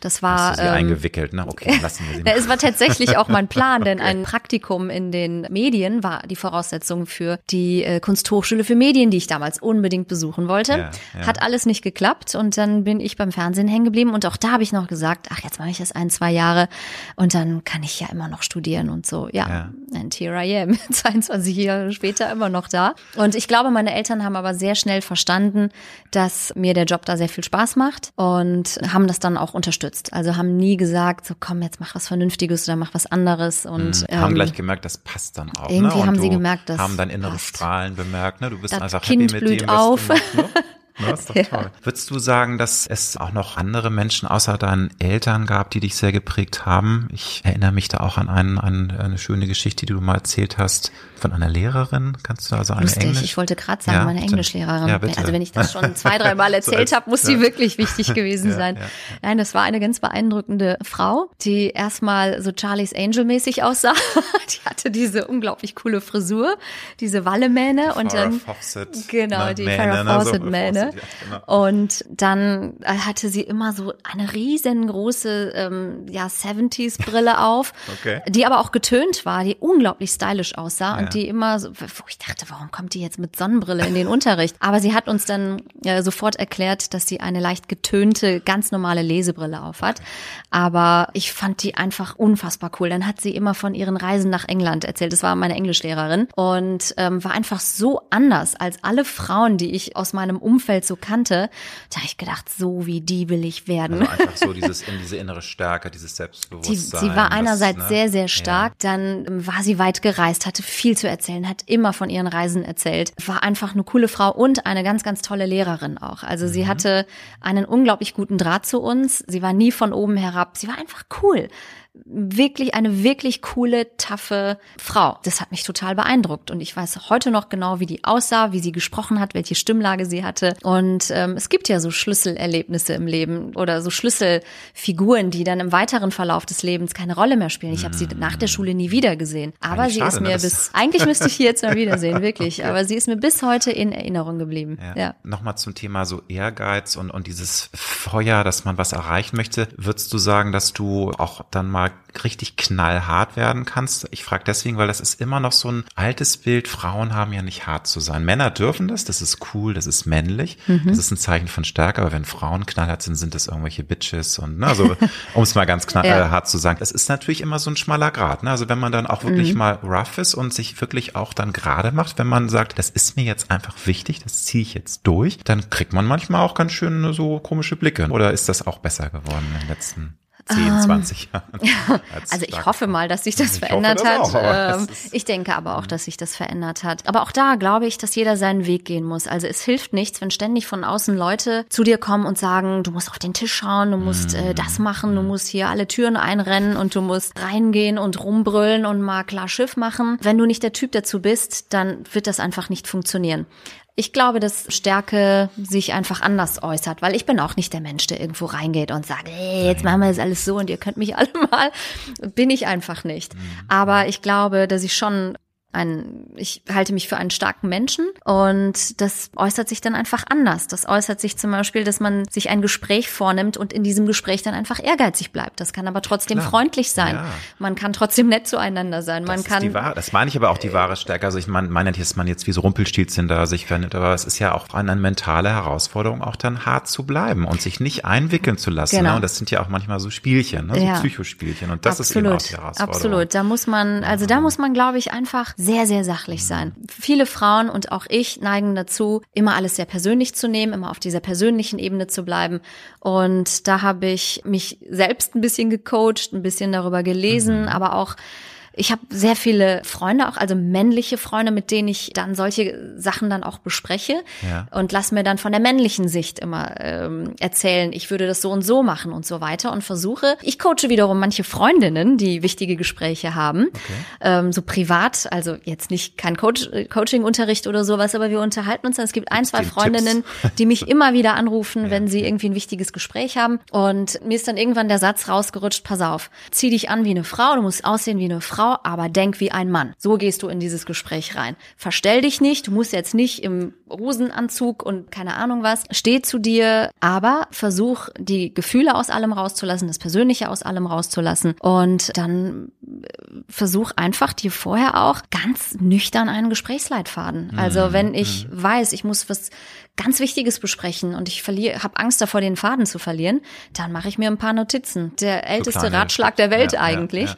Das war Hast du sie ähm, eingewickelt, ne? Okay, lassen wir sie. (laughs) Mal. es war tatsächlich auch mein Plan, denn (laughs) okay. ein Praktikum in den Medien war die Voraussetzung für die äh, Kunsthochschule für Medien, die ich damals unbedingt besuchen wollte. Ja, ja. Hat alles nicht geklappt und dann bin ich beim Fernsehen hängen geblieben und auch da habe ich noch gesagt, gesagt, ach, jetzt mache ich das ein, zwei Jahre und dann kann ich ja immer noch studieren und so. Ja, ja. and here I am, (laughs) 22 Jahre später immer noch da. Und ich glaube, meine Eltern haben aber sehr schnell verstanden, dass mir der Job da sehr viel Spaß macht und haben das dann auch unterstützt. Also haben nie gesagt, so komm, jetzt mach was Vernünftiges oder mach was anderes und mhm. haben ähm, gleich gemerkt, das passt dann auch. Irgendwie ne? haben sie gemerkt, dass haben dein innere Strahlen bemerkt. Ne? Du bist das einfach kind happy mit blüht dem, auf. Du machst, ne? (laughs) Ne? Ist doch ja. toll. Würdest du sagen, dass es auch noch andere Menschen außer deinen Eltern gab, die dich sehr geprägt haben? Ich erinnere mich da auch an, einen, an eine schöne Geschichte, die du mal erzählt hast von einer Lehrerin. Kannst du also eine Lustig, Englisch? ich wollte gerade sagen, ja, meine Englischlehrerin. Ja. Also wenn ich das schon (laughs) zwei, dreimal erzählt so habe, muss sie wirklich wichtig (laughs) gewesen sein. Nein, das war eine ganz beeindruckende Frau, die erstmal so Charlie's Angel mäßig aussah. (laughs) die hatte diese unglaublich coole Frisur, diese Wallemähne und dann Fawcett, genau die Farrah Fawcett Mähne ne? Ja, genau. Und dann hatte sie immer so eine riesengroße ähm, ja 70s Brille auf, okay. die aber auch getönt war, die unglaublich stylisch aussah ja. die immer so, wo ich dachte, warum kommt die jetzt mit Sonnenbrille in den (laughs) Unterricht? Aber sie hat uns dann äh, sofort erklärt, dass sie eine leicht getönte, ganz normale Lesebrille aufhat. Aber ich fand die einfach unfassbar cool. Dann hat sie immer von ihren Reisen nach England erzählt. Das war meine Englischlehrerin und ähm, war einfach so anders als alle Frauen, die ich aus meinem Umfeld so kannte. Da habe ich gedacht, so wie die will ich werden. Also einfach so (laughs) dieses diese innere Stärke, dieses Selbstbewusstsein. Sie, sie war einerseits das, ne? sehr, sehr stark. Ja. Dann ähm, war sie weit gereist, hatte viel zu erzählen, hat immer von ihren Reisen erzählt. War einfach eine coole Frau und eine ganz, ganz tolle Lehrerin auch. Also sie mhm. hatte einen unglaublich guten Draht zu uns. Sie war nie von oben herab. Sie war einfach cool wirklich eine wirklich coole, taffe Frau. Das hat mich total beeindruckt und ich weiß heute noch genau, wie die aussah, wie sie gesprochen hat, welche Stimmlage sie hatte. Und ähm, es gibt ja so Schlüsselerlebnisse im Leben oder so Schlüsselfiguren, die dann im weiteren Verlauf des Lebens keine Rolle mehr spielen. Ich habe sie nach der Schule nie wieder gesehen, aber eigentlich sie schade, ist mir bis eigentlich müsste ich sie jetzt mal wiedersehen, (laughs) wirklich. Aber sie ist mir bis heute in Erinnerung geblieben. Ja. ja. Nochmal zum Thema so Ehrgeiz und und dieses Feuer, dass man was erreichen möchte. Würdest du sagen, dass du auch dann mal mal richtig knallhart werden kannst. Ich frage deswegen, weil das ist immer noch so ein altes Bild. Frauen haben ja nicht hart zu sein. Männer dürfen das, das ist cool, das ist männlich, mhm. das ist ein Zeichen von Stärke. Aber wenn Frauen knallhart sind, sind das irgendwelche Bitches und ne, also um es mal ganz knallhart (laughs) ja. zu sagen. Das ist natürlich immer so ein schmaler Grad. Ne? Also wenn man dann auch wirklich mhm. mal rough ist und sich wirklich auch dann gerade macht, wenn man sagt, das ist mir jetzt einfach wichtig, das ziehe ich jetzt durch, dann kriegt man manchmal auch ganz schön so komische Blicke. Oder ist das auch besser geworden in den letzten 10, 20 ähm, (laughs) Jahren. Also ich hoffe mal, dass sich das ich verändert das hat. Auch, ähm, ich denke aber auch, dass sich das verändert hat. Aber auch da glaube ich, dass jeder seinen Weg gehen muss. Also es hilft nichts, wenn ständig von außen Leute zu dir kommen und sagen, du musst auf den Tisch schauen, du musst äh, das mhm. machen, du musst hier alle Türen einrennen und du musst reingehen und rumbrüllen und mal klar Schiff machen. Wenn du nicht der Typ dazu bist, dann wird das einfach nicht funktionieren. Ich glaube, dass Stärke sich einfach anders äußert, weil ich bin auch nicht der Mensch, der irgendwo reingeht und sagt, hey, jetzt machen wir das alles so und ihr könnt mich (laughs) alle mal. Bin ich einfach nicht. Mhm. Aber ich glaube, dass ich schon ein, ich halte mich für einen starken Menschen und das äußert sich dann einfach anders. Das äußert sich zum Beispiel, dass man sich ein Gespräch vornimmt und in diesem Gespräch dann einfach ehrgeizig bleibt. Das kann aber trotzdem Klar. freundlich sein. Ja. Man kann trotzdem nett zueinander sein. Man das kann. die wahre, das meine ich aber auch die wahre Stärke. Also ich meine, meine dass man jetzt wie so Rumpelstilzchen da sich verwendet, aber es ist ja auch eine mentale Herausforderung, auch dann hart zu bleiben und sich nicht einwickeln zu lassen. Genau. Ne? Und das sind ja auch manchmal so Spielchen, ne? so ja. Psychospielchen. Und das Absolut. ist eben auch die Herausforderung. Absolut. Da muss man, also da muss man, glaube ich, einfach sehr, sehr sachlich sein. Viele Frauen und auch ich neigen dazu, immer alles sehr persönlich zu nehmen, immer auf dieser persönlichen Ebene zu bleiben. Und da habe ich mich selbst ein bisschen gecoacht, ein bisschen darüber gelesen, mhm. aber auch ich habe sehr viele Freunde, auch also männliche Freunde, mit denen ich dann solche Sachen dann auch bespreche ja. und lass mir dann von der männlichen Sicht immer ähm, erzählen, ich würde das so und so machen und so weiter und versuche. Ich coache wiederum manche Freundinnen, die wichtige Gespräche haben, okay. ähm, so privat, also jetzt nicht kein Coach, Coaching-Unterricht oder sowas, aber wir unterhalten uns. Dann. Es gibt ein, zwei Freundinnen, Tipps. (laughs) die mich immer wieder anrufen, ja. wenn sie irgendwie ein wichtiges Gespräch haben. Und mir ist dann irgendwann der Satz rausgerutscht: Pass auf, zieh dich an wie eine Frau, du musst aussehen wie eine Frau Frau, aber denk wie ein Mann. So gehst du in dieses Gespräch rein. Verstell dich nicht, du musst jetzt nicht im Rosenanzug und keine Ahnung was. Steh zu dir, aber versuch die Gefühle aus allem rauszulassen, das Persönliche aus allem rauszulassen und dann äh, versuch einfach dir vorher auch ganz nüchtern einen Gesprächsleitfaden. Also mhm. wenn ich mhm. weiß, ich muss was ganz Wichtiges besprechen und ich verliere, habe Angst davor, den Faden zu verlieren, dann mache ich mir ein paar Notizen. Der älteste Ratschlag der Welt ja, eigentlich. Ja, ja.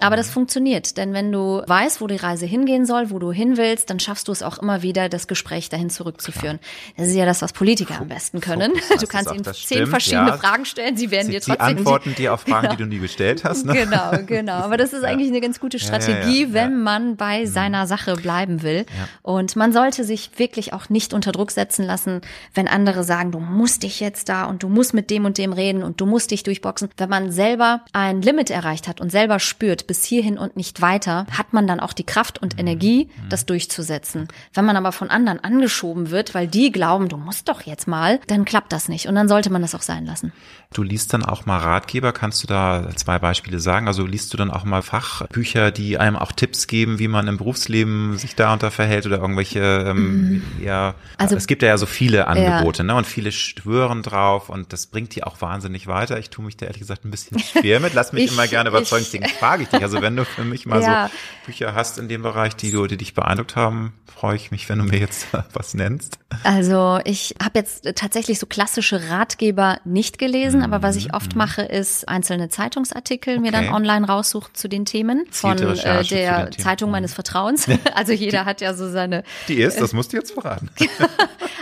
Aber das funktioniert, denn wenn du weißt, wo die Reise hingehen soll, wo du hin willst, dann schaffst du es auch immer wieder, das Gespräch dahin zurückzuführen. Klar. Das ist ja das, was Politiker am besten können. (laughs) Du kannst ihnen zehn stimmt, verschiedene ja. Fragen stellen, sie werden sie, dir trotzdem... Sie antworten dir auf Fragen, (laughs) genau. die du nie gestellt hast. Ne? Genau, genau. Aber das ist (laughs) ja. eigentlich eine ganz gute Strategie, ja, wenn man bei mhm. seiner Sache bleiben will. Und man sollte sich wirklich auch nicht unter Druck setzen lassen, wenn andere sagen, du musst dich jetzt da und du musst mit dem und dem reden und du musst dich durchboxen. Wenn man selber ein Limit erreicht hat und selber spürt, bis hierhin und nicht weiter, hat man dann auch die Kraft und Energie, das durchzusetzen. Wenn man aber von anderen angeschoben wird, weil die glauben, du musst doch jetzt mal, dann klappt das nicht. Und dann sollte man das auch sein lassen. Du liest dann auch mal Ratgeber, kannst du da zwei Beispiele sagen? Also liest du dann auch mal Fachbücher, die einem auch Tipps geben, wie man im Berufsleben sich da unter verhält oder irgendwelche, ähm, mhm. ja, also es gibt ja so viele Angebote, ja. ne? Und viele schwören drauf und das bringt die auch wahnsinnig weiter. Ich tue mich da ehrlich gesagt ein bisschen schwer mit. Lass mich ich, immer gerne überzeugen, deswegen frage ich dich. Also wenn du für mich mal ja. so Bücher hast in dem Bereich, die du, die dich beeindruckt haben, freue ich mich, wenn du mir jetzt (laughs) was nennst. Also ich habe jetzt tatsächlich so klassische Ratgeber nicht gelesen, aber was ich oft mhm. mache, ist einzelne Zeitungsartikel okay. mir dann online raussuchen zu den Themen von äh, der Zeitung meines Vertrauens. (laughs) (laughs) also jeder hat ja so seine. Die ist, das musst du jetzt verraten.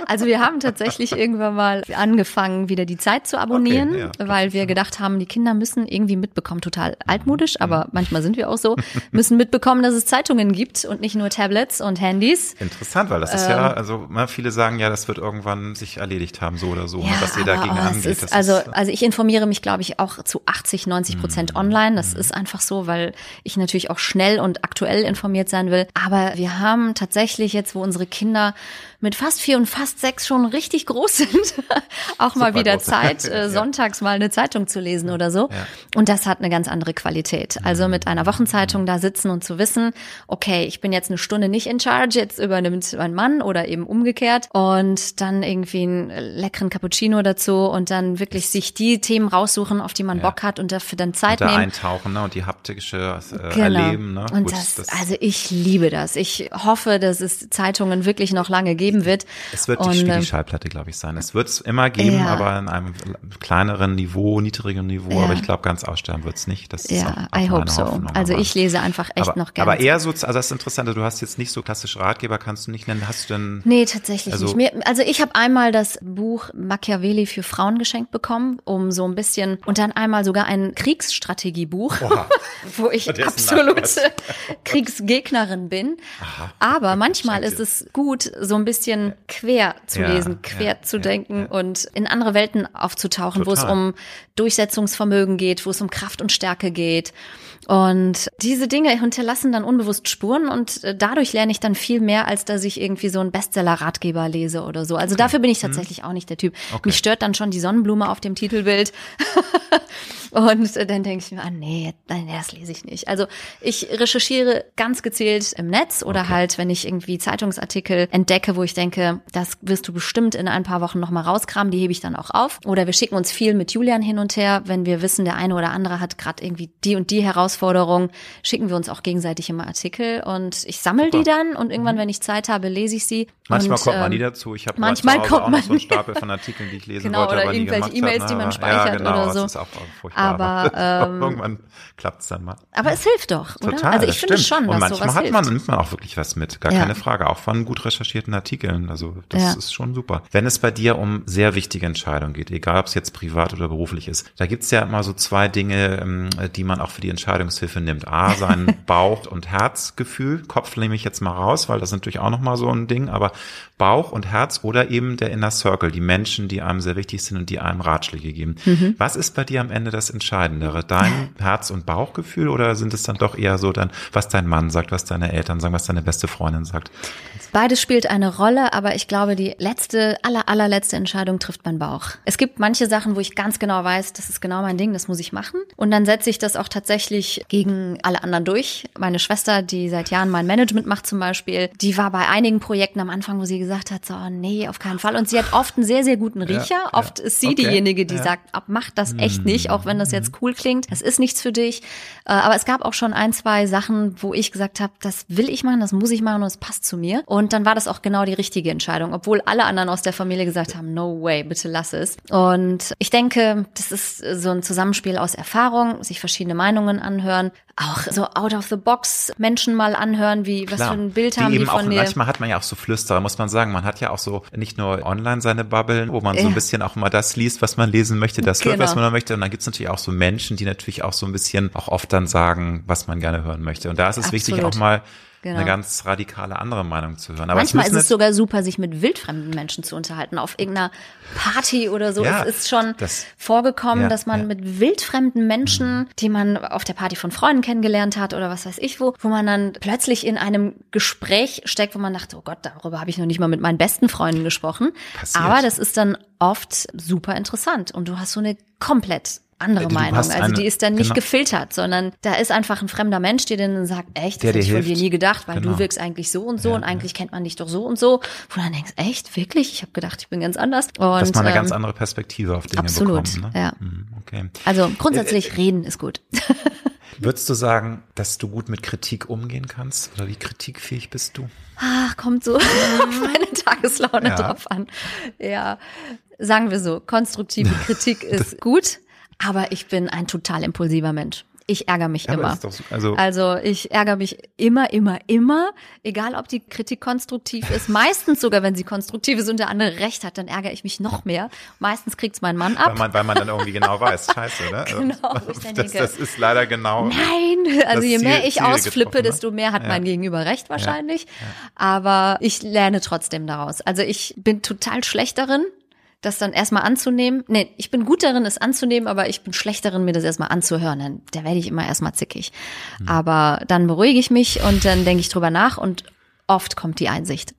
also wir haben tatsächlich irgendwann mal angefangen, wieder die Zeit zu abonnieren, okay, ja, weil wir gedacht haben, die Kinder müssen irgendwie mitbekommen, total altmodisch, mhm. aber manchmal sind wir auch so, müssen mitbekommen, dass es Zeitungen gibt und nicht nur Tablets und Handys. Interessant, weil das ist ja, ähm, also viele sagen ja, das wird irgendwann sich erledigt haben, so oder so, ne, ja, was ihr dagegen angeht. Ist, also, also ich informiere mich, glaube ich, auch zu 80, 90 Prozent mhm. online. Das mhm. ist einfach so, weil ich natürlich auch schnell und aktuell informiert sein will. Aber wir haben tatsächlich jetzt, wo unsere Kinder mit fast vier und fast sechs schon richtig groß sind, (laughs) auch mal wieder groß. Zeit, (laughs) äh, sonntags mal eine Zeitung zu lesen oder so. Ja. Und das hat eine ganz andere Qualität. Also mit einer Wochenzeitung da sitzen und zu wissen, okay, ich bin jetzt eine Stunde nicht in charge, jetzt übernimmt mein Mann oder eben umgekehrt und dann irgendwie einen leckeren Cappuccino dazu und dann wirklich sich die Themen raussuchen, auf die man ja. Bock hat und dafür dann Zeit und da nehmen. eintauchen ne? und die haptische äh, genau. Erleben. Ne? Und Gut, das, das, also ich liebe das. Ich hoffe, dass es Zeitungen wirklich noch lange geben wird. Es wird und, die, ähm, Schallplatte, glaube ich, sein. Es wird es immer geben, ja. aber in einem kleineren Niveau, niedrigeren Niveau. Ja. Aber ich glaube, ganz aussterben wird es nicht. Das ja, I hope so. Hoffnung, also ich lese einfach echt aber, noch gerne. Aber eher so, also das Interessante, du hast jetzt nicht so klassische Ratgeber, kannst du nicht nennen. Hast du denn? Nee, tatsächlich also, nicht. Mir, also ich habe einmal das Buch Machiavelli für Frauen geschenkt bekommen, um so ein bisschen und dann einmal sogar ein Kriegsstrategiebuch, (laughs) wo ich absolute Kriegsgegnerin bin. Aha. Aber manchmal ist es gut, so ein bisschen quer zu ja, lesen, quer ja, zu denken und in andere Welten aufzutauchen, Total. wo es um Durchsetzungsvermögen geht, wo es um Kraft und Stärke geht. Und diese Dinge hinterlassen dann unbewusst Spuren und äh, dadurch lerne ich dann viel mehr, als dass ich irgendwie so einen Bestseller-Ratgeber lese oder so. Also okay. dafür bin ich mhm. tatsächlich hm. auch nicht der Typ. Okay. Mich stört dann schon die Sonnenblume auf dem Titelbild. (laughs) Und dann denke ich mir, ah nee, nein, das lese ich nicht. Also ich recherchiere ganz gezielt im Netz oder okay. halt, wenn ich irgendwie Zeitungsartikel entdecke, wo ich denke, das wirst du bestimmt in ein paar Wochen nochmal rauskramen, die hebe ich dann auch auf. Oder wir schicken uns viel mit Julian hin und her, wenn wir wissen, der eine oder andere hat gerade irgendwie die und die Herausforderung, schicken wir uns auch gegenseitig immer Artikel und ich sammle die dann und irgendwann, mhm. wenn ich Zeit habe, lese ich sie. Manchmal und, kommt man nie ähm, dazu. Ich habe manchmal kommt man so einen Stapel von Artikeln, die ich lesen genau, wollte, oder irgendwelche E-Mails, die man speichert ja, genau, oder so. Das ist auch furchtbar. Aber ähm, irgendwann klappt es dann mal. Aber es hilft doch, oder? Total, also ich finde stimmt. schon, dass Und manchmal hat man, nimmt man auch wirklich was mit, gar ja. keine Frage, auch von gut recherchierten Artikeln. Also das ja. ist schon super. Wenn es bei dir um sehr wichtige Entscheidungen geht, egal ob es jetzt privat oder beruflich ist, da gibt es ja immer so zwei Dinge, ähm, die man auch für die Entscheidungshilfe nimmt. A, sein (laughs) Bauch- und Herzgefühl. Kopf nehme ich jetzt mal raus, weil das ist natürlich auch nochmal so ein Ding, aber Bauch und Herz oder eben der Inner Circle, die Menschen, die einem sehr wichtig sind und die einem Ratschläge geben. Mhm. Was ist bei dir am Ende das Entscheidendere? Dein Herz- und Bauchgefühl oder sind es dann doch eher so dann, was dein Mann sagt, was deine Eltern sagen, was deine beste Freundin sagt? Beides spielt eine Rolle, aber ich glaube, die letzte, aller, allerletzte Entscheidung trifft mein Bauch. Es gibt manche Sachen, wo ich ganz genau weiß, das ist genau mein Ding, das muss ich machen. Und dann setze ich das auch tatsächlich gegen alle anderen durch. Meine Schwester, die seit Jahren mein Management macht zum Beispiel, die war bei einigen Projekten am Anfang, wo sie gesagt hat, so, nee, auf keinen Fall. Und sie hat oft einen sehr, sehr guten Riecher. Ja, oft ja. ist sie okay. diejenige, die ja. sagt, ab, mach das echt nicht, auch wenn das jetzt cool klingt. Das ist nichts für dich. Äh, aber es gab auch schon ein, zwei Sachen, wo ich gesagt habe, das will ich machen, das muss ich machen und es passt zu mir. Und dann war das auch genau die richtige Entscheidung, obwohl alle anderen aus der Familie gesagt haben, no way, bitte lass es. Und ich denke, das ist so ein Zusammenspiel aus Erfahrung, sich verschiedene Meinungen anhören, auch so out of the box Menschen mal anhören, wie was für ein Bild die haben die von auch, dir. Manchmal hat man ja auch so Flüsterer, muss man sagen. Man hat ja auch so nicht nur online seine Bubbeln, wo man so ein bisschen auch mal das liest, was man lesen möchte, das genau. hört, was genau. man möchte. Und dann gibt's natürlich irgendwie auch so Menschen, die natürlich auch so ein bisschen auch oft dann sagen, was man gerne hören möchte. Und da ist es Absolut. wichtig, auch mal Genau. eine ganz radikale andere Meinung zu hören. Aber Manchmal es ist es sogar super, sich mit wildfremden Menschen zu unterhalten. Auf irgendeiner Party oder so. Ja, es ist schon das- vorgekommen, ja, dass man ja. Mhm. mit wildfremden Menschen, die man auf der Party von Freunden kennengelernt hat oder was weiß ich wo, wo man dann plötzlich in einem Gespräch steckt, wo man dachte, oh Gott, darüber habe ich noch nicht mal mit meinen besten Freunden gesprochen. Passiert. Aber das ist dann oft super interessant und du hast so eine komplett andere Meinung. Also eine- die ist dann nicht genau. gefiltert, sondern da ist einfach ein fremder Mensch, der dann sagt, echt, das hätte ich von dir nie gedacht, weil Genau. du wirkst eigentlich so und so und eigentlich kennt man dich doch so und so. Wo du dann denkst, echt, wirklich? Ich habe gedacht, ich bin ganz anders. Und, dass man eine ganz ähm, andere Perspektive auf Dinge absolut, bekommt. Ne? ja. Mhm, Okay. Also grundsätzlich reden ist gut. (laughs) Würdest du sagen, dass du gut mit Kritik umgehen kannst? Oder wie kritikfähig bist du? Ach, kommt so auf (laughs) meine Tageslaune Ja. drauf an. Ja, sagen wir so, konstruktive (laughs) Kritik ist gut, aber ich bin ein total impulsiver Mensch. Ich ärgere mich Ja, immer. ist doch so- also- also ich ärgere mich immer, immer, immer, egal ob die Kritik konstruktiv ist. Meistens sogar, wenn sie konstruktiv ist und der andere recht hat, dann ärgere ich mich noch mehr. Meistens kriegt's mein Mann Weil ab. man, weil man dann irgendwie genau weiß, scheiße, ne? (laughs) Also, Genau, ich dann das, das ist leider genau. Nein, also je Ziel- mehr ich Ziel ausflippe, getroffen, ne? desto mehr hat Ja. mein Gegenüber recht wahrscheinlich. Aber ich lerne trotzdem daraus. Also ich bin total schlecht darin, das dann erstmal anzunehmen. Nee, ich bin gut darin, es anzunehmen, aber ich bin schlecht darin, mir das erstmal anzuhören. Dann, da werde ich immer erstmal zickig. Hm. Aber dann beruhige ich mich und dann denke ich drüber nach und oft kommt die Einsicht.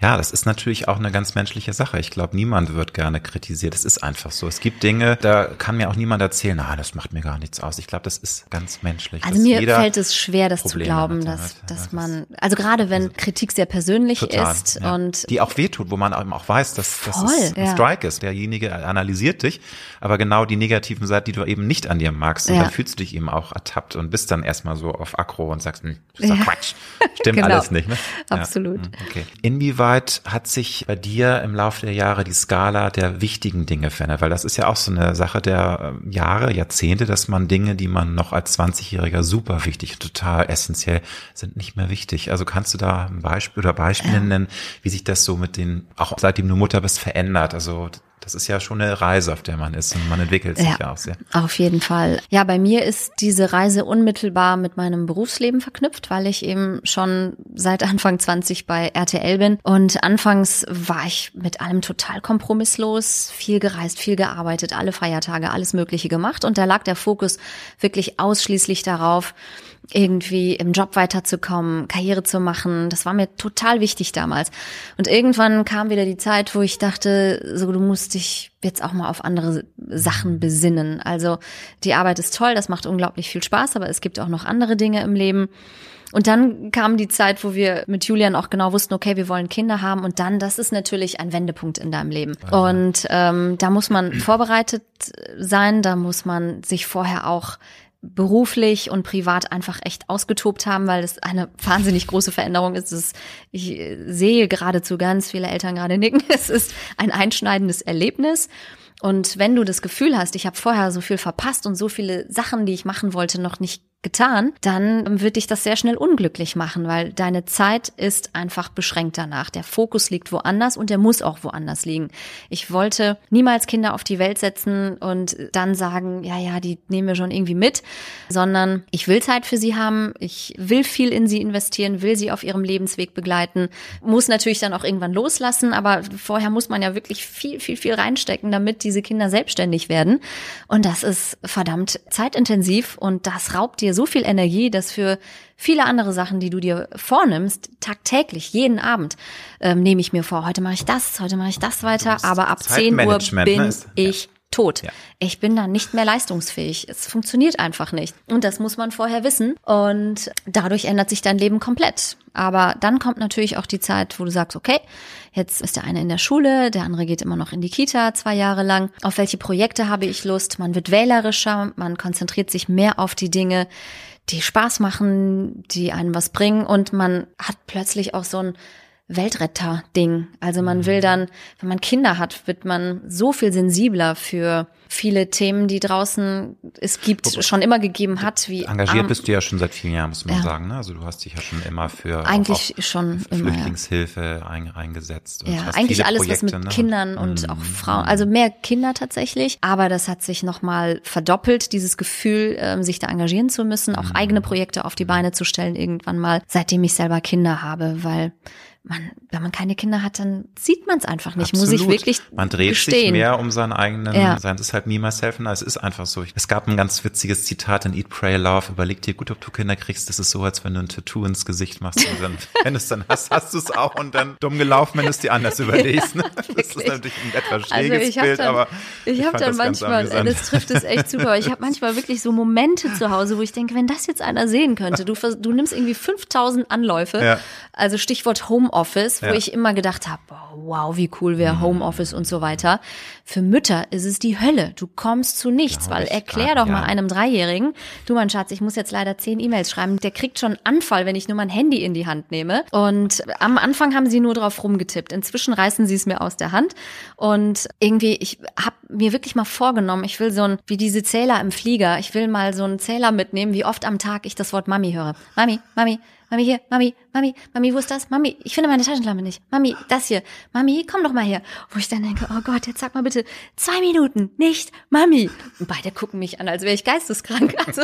Ja, das ist natürlich auch eine ganz menschliche Sache. Ich glaube, niemand wird gerne kritisiert. Es ist einfach so. Es gibt Dinge, da kann mir auch niemand erzählen, na, das macht mir gar nichts aus. Ich glaube, das ist ganz menschlich. Also dass mir fällt es schwer, das Probleme zu glauben, dass, dass Ja, man, also gerade wenn Kritik sehr persönlich Total, ist ja. und die auch wehtut, wo man eben auch weiß, dass, dass Voll, es ein ja. Strike ist. Derjenige analysiert dich, aber genau die negativen Seiten, die du eben nicht an dir magst, und dann fühlst du dich eben auch ertappt und bist dann erstmal so auf Aggro und sagst, hm, das ist doch. Quatsch. Stimmt (laughs) Genau. alles nicht. Ne? Absolut. Hm, okay. Inwieweit hat sich bei dir im Laufe der Jahre die Skala der wichtigen Dinge verändert? Weil das ist ja auch so eine Sache der äh, Jahre, Jahrzehnte, dass man Dinge, die man noch als 20-Jähriger super wichtig, total essentiell sind, nicht mehr wichtig. Also kannst du da ein Beispiel oder Beispiele nennen, wie sich das so mit den, auch seitdem du Mutter bist, verändert? Also das ist ja schon eine Reise, auf der man ist und man entwickelt sich ja, auch sehr. Auf jeden Fall. Ja, bei mir ist diese Reise unmittelbar mit meinem Berufsleben verknüpft, weil ich eben schon seit (laughs) Anfang 20 bei RTL bin. Und anfangs war ich mit allem total kompromisslos, viel gereist, viel gearbeitet, alle Feiertage, alles Mögliche gemacht. Und da lag der Fokus wirklich ausschließlich darauf, irgendwie im Job weiterzukommen, Karriere zu machen. Das war mir total wichtig damals. Und irgendwann kam wieder die Zeit, wo ich dachte, so du musst dich jetzt auch mal auf andere Sachen besinnen. Also die Arbeit ist toll, das macht unglaublich viel Spaß, aber es gibt auch noch andere Dinge im Leben. Und dann kam die Zeit, wo wir mit Julian auch genau wussten, okay, wir wollen Kinder haben. Und dann, das ist natürlich ein Wendepunkt in deinem Leben. Und ähm, da muss man vorbereitet sein, da muss man sich vorher auch beruflich und privat einfach echt ausgetobt haben, weil es eine (laughs) wahnsinnig große Veränderung ist. Es, ich sehe geradezu ganz viele Eltern gerade nicken. (laughs) Es ist ein einschneidendes Erlebnis. Und wenn du das Gefühl hast, ich habe vorher so viel verpasst und so viele Sachen, die ich machen wollte, noch nicht getan, dann wird dich das sehr schnell unglücklich machen, weil deine Zeit ist einfach beschränkt danach. Der Fokus liegt woanders und der muss auch woanders liegen. Ich wollte niemals Kinder auf die Welt setzen und dann sagen, ja, ja, die nehmen wir schon irgendwie mit, sondern ich will Zeit für sie haben, ich will viel in sie investieren, will sie auf ihrem Lebensweg begleiten, muss natürlich dann auch irgendwann loslassen, aber vorher muss man ja wirklich viel, viel, viel reinstecken, damit diese Kinder selbstständig werden. Und das ist verdammt zeitintensiv und das raubt dir so viel Energie, dass für viele andere Sachen, die du dir vornimmst, tagtäglich, jeden Abend, ähm, nehme ich mir vor, heute mache ich das, heute mache ich das weiter, aber ab 10 Uhr bin ne, ich tot. Ja. Ich bin dann nicht mehr leistungsfähig. Es funktioniert einfach nicht. Und das muss man vorher wissen. Und dadurch ändert sich dein Leben komplett. Aber dann kommt natürlich auch die Zeit, wo du sagst, okay, jetzt ist der eine in der Schule, der andere geht immer noch in die Kita zwei Jahre lang. Auf welche Projekte habe ich Lust? Man wird wählerischer, man konzentriert sich mehr auf die Dinge, die Spaß machen, die einem was bringen. Und man hat plötzlich auch so ein Weltretter-Ding. Also man will dann, wenn man Kinder hat, wird man so viel sensibler für viele Themen, die draußen es gibt, schon immer gegeben hat. Wie Engagiert bist du ja schon seit vielen Jahren, muss man ja. sagen. Ne? Also du hast dich ja schon immer für eigentlich schon Flüchtlingshilfe immer, ja. ein, eingesetzt. ja, eigentlich alles, Projekte, was mit ne? Kindern und mm. auch Frauen, also mehr Kinder tatsächlich. Aber das hat sich nochmal verdoppelt, dieses Gefühl, ähm, sich da engagieren zu müssen, auch mm. eigene Projekte auf die Beine zu stellen irgendwann mal, seitdem ich selber Kinder habe, weil man, wenn man keine Kinder hat, dann sieht man es einfach nicht. Absolut. Muss ich wirklich Man dreht gestehen. sich mehr um seinen eigenen, ja. sein ist halt me, myself and Es ist einfach so. Es gab ein ganz witziges Zitat in Eat, Pray, Love. Überleg dir gut, ob du Kinder kriegst. Das ist so, als wenn du ein Tattoo ins Gesicht machst und dann, (laughs) wenn du es dann hast, hast du es auch und dann dumm gelaufen, wenn du es dir anders (laughs) überlegst. Ne? Ja, das ist natürlich ein etwas also schräges also Bild, dann, aber ich, ich habe dann manchmal, das trifft es echt super. Ich habe manchmal wirklich so Momente zu Hause, wo ich denke, wenn das jetzt einer sehen könnte, du, du nimmst irgendwie 5000 Anläufe, ja. also Stichwort Homeoffice, wo ja. ich immer gedacht habe, wow, wie cool wäre mhm. Homeoffice und so weiter. Für Mütter ist es die Hölle. Du kommst zu nichts, ja, weil erklär grad, doch mal einem Dreijährigen, du mein Schatz, ich muss jetzt leider zehn E-Mails schreiben. Der kriegt schon Anfall, wenn ich nur mein Handy in die Hand nehme. Und am Anfang haben sie nur drauf rumgetippt. Inzwischen reißen sie es mir aus der Hand. Und irgendwie, ich habe mir wirklich mal vorgenommen, ich will so ein, wie diese Zähler im Flieger, ich will mal so einen Zähler mitnehmen, wie oft am Tag ich das Wort Mami höre. Mami, Mami, Mami hier, Mami, Mami, Mami, wo ist das? Mami, ich finde meine Taschenlampe nicht. Mami, das hier. Mami, komm doch mal her. Wo ich dann denke, oh Gott, jetzt sag mal bitte zwei Minuten, nicht Mami. Und beide gucken mich an, als wäre ich geisteskrank. (laughs) Also,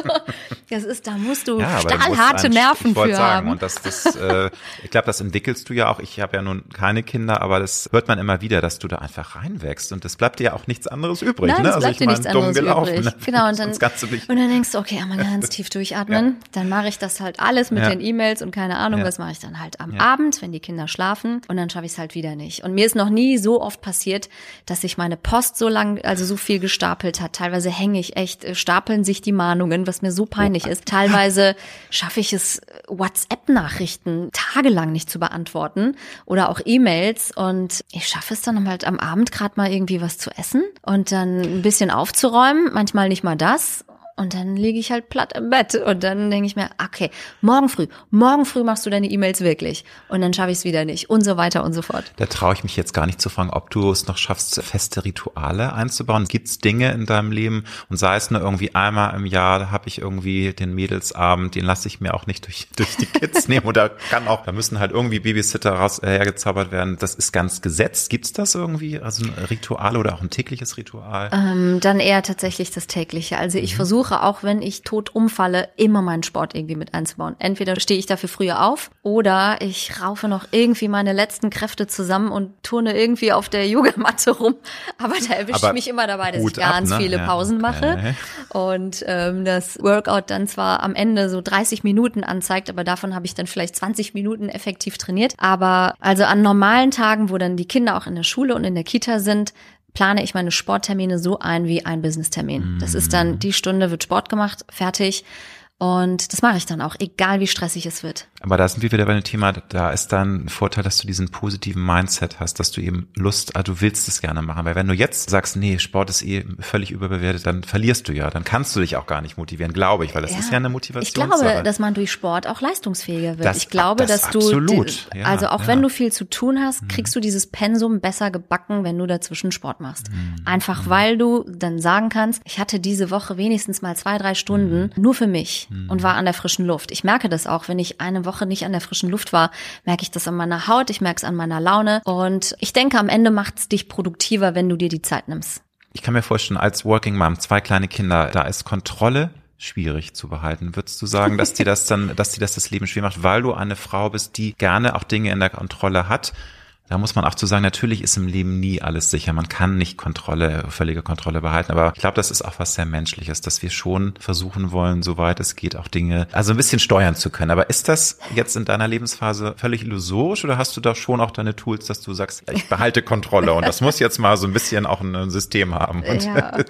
das ist, da musst du ja, stahlharte Nerven ich für sagen, haben. Und das, das, äh, ich glaube, das entwickelst du ja auch. Ich habe ja nun keine Kinder, aber das hört man immer wieder, dass du da einfach reinwächst und es bleibt dir ja auch nichts anderes übrig. Nein, ne? Also ich meine, dumm gelaufen. Übrig. Ne? Genau, und (laughs) dann, und dann denkst du, okay, einmal ganz tief durchatmen. Ja. Dann mache ich das halt alles mit ja. den E-Mails und keine Ahnung, ja. was mache ich dann halt am ja. Abend, wenn die Kinder schlafen und dann schaffe ich es halt wieder nicht. Und mir ist noch nie so oft passiert, dass sich meine Post so lang, also so viel gestapelt hat. Teilweise hänge ich echt, äh, stapeln sich die Mahnungen, was mir so peinlich oh. ist. Teilweise schaffe ich es, WhatsApp-Nachrichten tagelang nicht zu beantworten oder auch E-Mails und ich schaffe es dann halt am Abend gerade mal irgendwie was zu essen und dann ein bisschen aufzuräumen, manchmal nicht mal das und dann liege ich halt platt im Bett und dann denke ich mir, okay, morgen früh, morgen früh machst du deine E-Mails wirklich und dann schaffe ich es wieder nicht und so weiter und so fort. Da traue ich mich jetzt gar nicht zu fragen, ob du es noch schaffst, feste Rituale einzubauen. Gibt es Dinge in deinem Leben und sei es nur irgendwie einmal im Jahr, da habe ich irgendwie den Mädelsabend, den lasse ich mir auch nicht durch, (laughs) durch die Kids nehmen oder kann auch, da müssen halt irgendwie Babysitter raus, äh, hergezaubert werden. Das ist ganz gesetzt. Gibt es das irgendwie? Also ein Ritual oder auch ein tägliches Ritual? Ähm, dann eher tatsächlich das tägliche. Also ich mhm. versuche versuche, auch wenn ich tot umfalle, immer meinen Sport irgendwie mit einzubauen. Entweder stehe ich dafür früher auf oder ich raufe noch irgendwie meine letzten Kräfte zusammen und turne irgendwie auf der Yogamatte rum. Aber da erwischt Aber mich immer dabei, dass ich ganz ab, ne? viele Pausen ja. mache und ähm, das Workout dann zwar am Ende so 30 Minuten anzeigt, aber davon habe ich dann vielleicht 20 Minuten effektiv trainiert. Aber also an normalen Tagen, wo dann die Kinder auch in der Schule und in der Kita sind, plane ich meine Sporttermine so ein wie ein Business-Termin. Das ist dann, die Stunde wird Sport gemacht, fertig. Und das mache ich dann auch, egal wie stressig es wird. Aber da sind wir wieder bei dem Thema, da ist dann ein Vorteil, dass du diesen positiven Mindset hast, dass du eben Lust, also du willst es gerne machen. Weil wenn du jetzt sagst, nee, Sport ist eh völlig überbewertet, dann verlierst du ja. Dann kannst du dich auch gar nicht motivieren, glaube ich, weil das ja, ist ja eine Motivation. Ich glaube, dass man durch Sport auch leistungsfähiger wird. Das, ich glaube, das dass du, absolut. Ja, also auch ja. wenn du viel zu tun hast, mhm. kriegst du dieses Pensum besser gebacken, wenn du dazwischen Sport machst. Mhm. Einfach weil du dann sagen kannst, ich hatte diese Woche wenigstens mal zwei, drei Stunden mhm. nur für mich mhm. und war an der frischen Luft. Ich merke das auch, wenn ich eine Woche nicht an der frischen Luft war, merke ich das an meiner Haut, ich merke es an meiner Laune und ich denke, am Ende macht es dich produktiver, wenn du dir die Zeit nimmst. Ich kann mir vorstellen, als Working Mom, zwei kleine Kinder, da ist Kontrolle schwierig zu behalten. Würdest du sagen, dass dir das dann, (laughs) dass dir das das Leben schwer macht, weil du eine Frau bist, die gerne auch Dinge in der Kontrolle hat da muss man auch zu sagen, natürlich ist im Leben nie alles sicher. Man kann nicht Kontrolle, völlige Kontrolle behalten. Aber ich glaube, das ist auch was sehr Menschliches, dass wir schon versuchen wollen, soweit es geht, auch Dinge, also ein bisschen steuern zu können. Aber ist das jetzt in deiner Lebensphase völlig illusorisch oder hast du da schon auch deine Tools, dass du sagst, ich behalte Kontrolle und das muss jetzt mal so ein bisschen auch ein System haben? ja,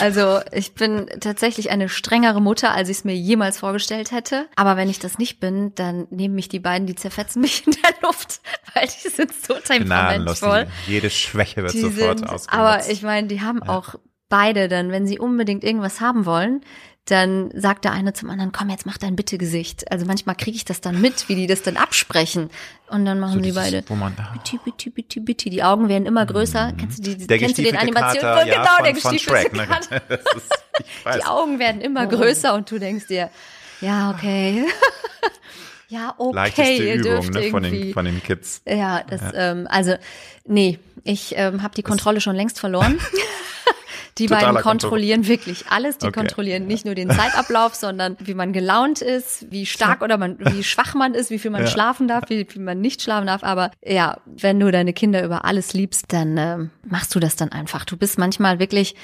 also ich bin tatsächlich eine strengere Mutter, als ich es mir jemals vorgestellt hätte. Aber wenn ich das nicht bin, dann nehmen mich die beiden, die zerfetzen mich in der Luft, (laughs) weil die sind so temperamentvoll. Jede Schwäche wird die sofort sind, ausgenutzt. Aber ich meine, die haben ja. auch beide dann, wenn sie unbedingt irgendwas haben wollen, dann sagt der eine zum anderen, komm, jetzt mach dein Bitte-Gesicht. Also manchmal kriege ich das dann mit, wie die das dann absprechen. Und dann machen So die dieses, beide. wo man- bitte, bitte, bitte, bitte. Die Augen werden immer größer. Kennst du, die, Der kennst du den Animationen? Kater, ja, genau, von, der von gestiefelte Shrek. Ne? (laughs) Ist. Die Augen werden immer größer und du denkst dir, ja, okay. (laughs) ja, okay, Leichteste Übung ne, von, den, von den Kids. ja, das, ähm, also, nee, ich ähm, habe die Kontrolle schon längst verloren. (laughs) Die Totaler beiden kontrollieren wirklich alles. Die Okay. kontrollieren nicht nur den Zeitablauf, sondern wie man gelaunt ist, wie stark oder man, wie schwach man ist, wie viel man Ja. schlafen darf, wie viel man nicht schlafen darf. Aber ja, wenn du deine Kinder über alles liebst, dann ähm, machst du das dann einfach. Du bist manchmal wirklich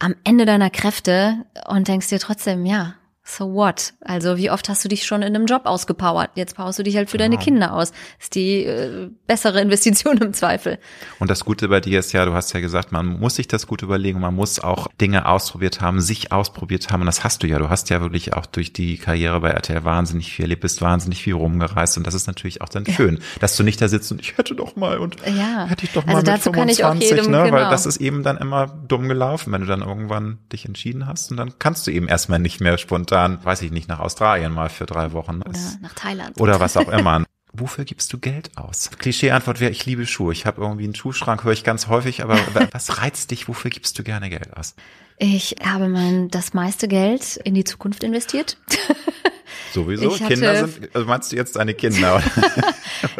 am Ende deiner Kräfte und denkst dir trotzdem, ja, so what? Also wie oft hast du dich schon in einem Job ausgepowert? Jetzt powerst du dich halt für deine Kinder aus. Ist die äh, bessere Investition im Zweifel. Und das Gute bei dir ist ja, du hast ja gesagt, man muss sich das gut überlegen, man muss auch Dinge ausprobiert haben, sich ausprobiert haben. Und das hast du ja. Du hast ja wirklich auch durch die Karriere bei RTL wahnsinnig viel erlebt, bist wahnsinnig viel rumgereist. Und das ist natürlich auch dann schön, dass du nicht da sitzt und ich hätte doch mal und Ja. hätte ich doch Also mal dazu mit kann ich auch 25, jedem- ne? Weil genau. das ist eben dann immer dumm gelaufen, wenn du dann irgendwann dich entschieden hast. Und dann kannst du eben erstmal nicht mehr spontan, weiß ich nicht, nach Australien mal für drei Wochen. Oder Das- nach Thailand. oder was auch immer. (laughs) Wofür gibst du Geld aus? Klischee-Antwort wäre, ich liebe Schuhe. Ich habe irgendwie einen Schuhschrank, höre ich ganz häufig, aber (laughs) was reizt dich? Wofür gibst du gerne Geld aus? Ich habe mein das meiste Geld in die Zukunft investiert. (laughs) Sowieso? Hatte- Kinder sind, also meinst du jetzt deine Kinder? (laughs)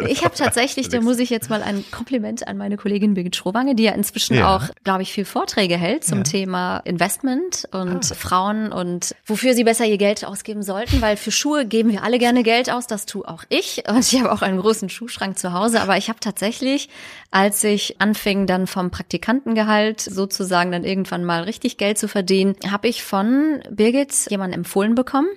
Ich habe tatsächlich, da muss ich jetzt mal ein Kompliment an meine Kollegin Birgit Schrowange, die ja inzwischen Ja. auch, glaube ich, viel Vorträge hält zum Ja. Thema Investment und Ah. Frauen und wofür sie besser ihr Geld ausgeben sollten, weil für Schuhe geben wir alle gerne Geld aus, das tue auch ich und ich habe auch einen großen Schuhschrank zu Hause, aber ich habe tatsächlich, als ich anfing dann vom Praktikantengehalt sozusagen dann irgendwann mal richtig Geld zu verdienen, habe ich von Birgit jemanden empfohlen bekommen,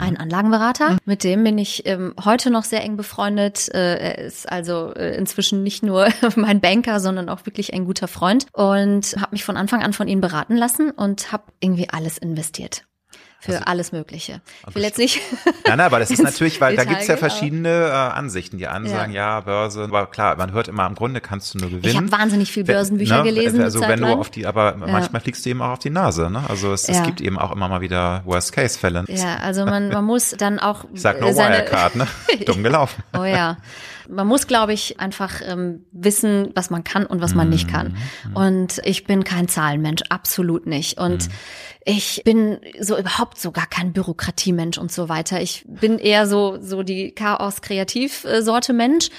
ein Anlagenberater, mit dem bin ich ähm, heute noch sehr eng befreundet. Äh, er ist also äh, inzwischen nicht nur (laughs) mein Banker, sondern auch wirklich ein guter Freund und habe mich von Anfang an von ihm beraten lassen und habe irgendwie alles investiert. Für alles Mögliche. Ich will jetzt nicht. (laughs) Nein, nein, aber das ist (laughs) natürlich, weil da Detail gibt's ja verschiedene äh, Ansichten. Die einen Ja. sagen, ja, Börse, aber klar, man hört immer, im Grunde kannst du nur gewinnen. Ich habe wahnsinnig viel Börsenbücher Ne, gelesen. Also wenn du auf die, aber manchmal fliegst du eben auch auf die Nase. Ne? Also es, es Ja. gibt eben auch immer mal wieder Worst-Case-Fälle. Ja, also man, man muss dann auch Ich sag nur seine, Wirecard, ne? (laughs) Dumm gelaufen. Oh ja. Man muss, glaube ich, einfach ähm, wissen, was man kann und was man nicht kann. Mhm. Und ich bin kein Zahlenmensch, absolut nicht. Und ich bin so überhaupt so gar kein Bürokratiemensch und so weiter. Ich bin eher so so die Chaos-Kreativ-Sorte Mensch.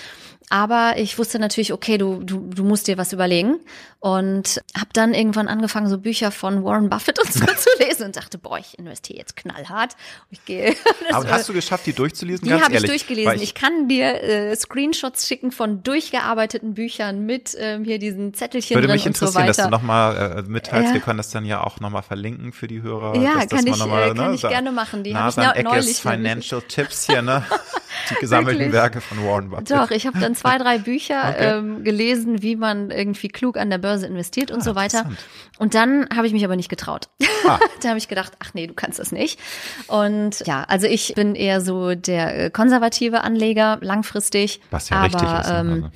Aber ich wusste natürlich, okay, du, du, du musst dir was überlegen. Und habe dann irgendwann angefangen, so Bücher von Warren Buffett und so (laughs) zu lesen und dachte, boah, ich investiere jetzt knallhart. Ich gehe. (laughs) Aber hast du geschafft, die durchzulesen? Die habe ich durchgelesen. weil Ich, kann dir äh, Screenshots schicken von durchgearbeiteten Büchern mit ähm, hier diesen Zettelchen würde mich und so interessieren, dass du nochmal äh, mitteilst. Ja. Wir können das dann ja auch nochmal verlinken für die Hörer. Ja, dass, dass kann man ich, noch mal, äh, kann ne, ich gerne machen. Die hab ich neulich. Financial Tipps hier, ne? (laughs) Die gesammelten Wirklich? Werke von Warren Buffett. Doch, ich habe dann zwei, drei Bücher (laughs) Okay. ähm, gelesen, wie man irgendwie klug an der Börse investiert und Ah, so weiter. Und dann habe ich mich aber nicht getraut. (laughs) Ah. da habe ich gedacht, ach nee, du kannst das nicht. Und ja, also ich bin eher so der äh, konservative Anleger, langfristig. Was ja aber, richtig ist, ne? Ähm, Also.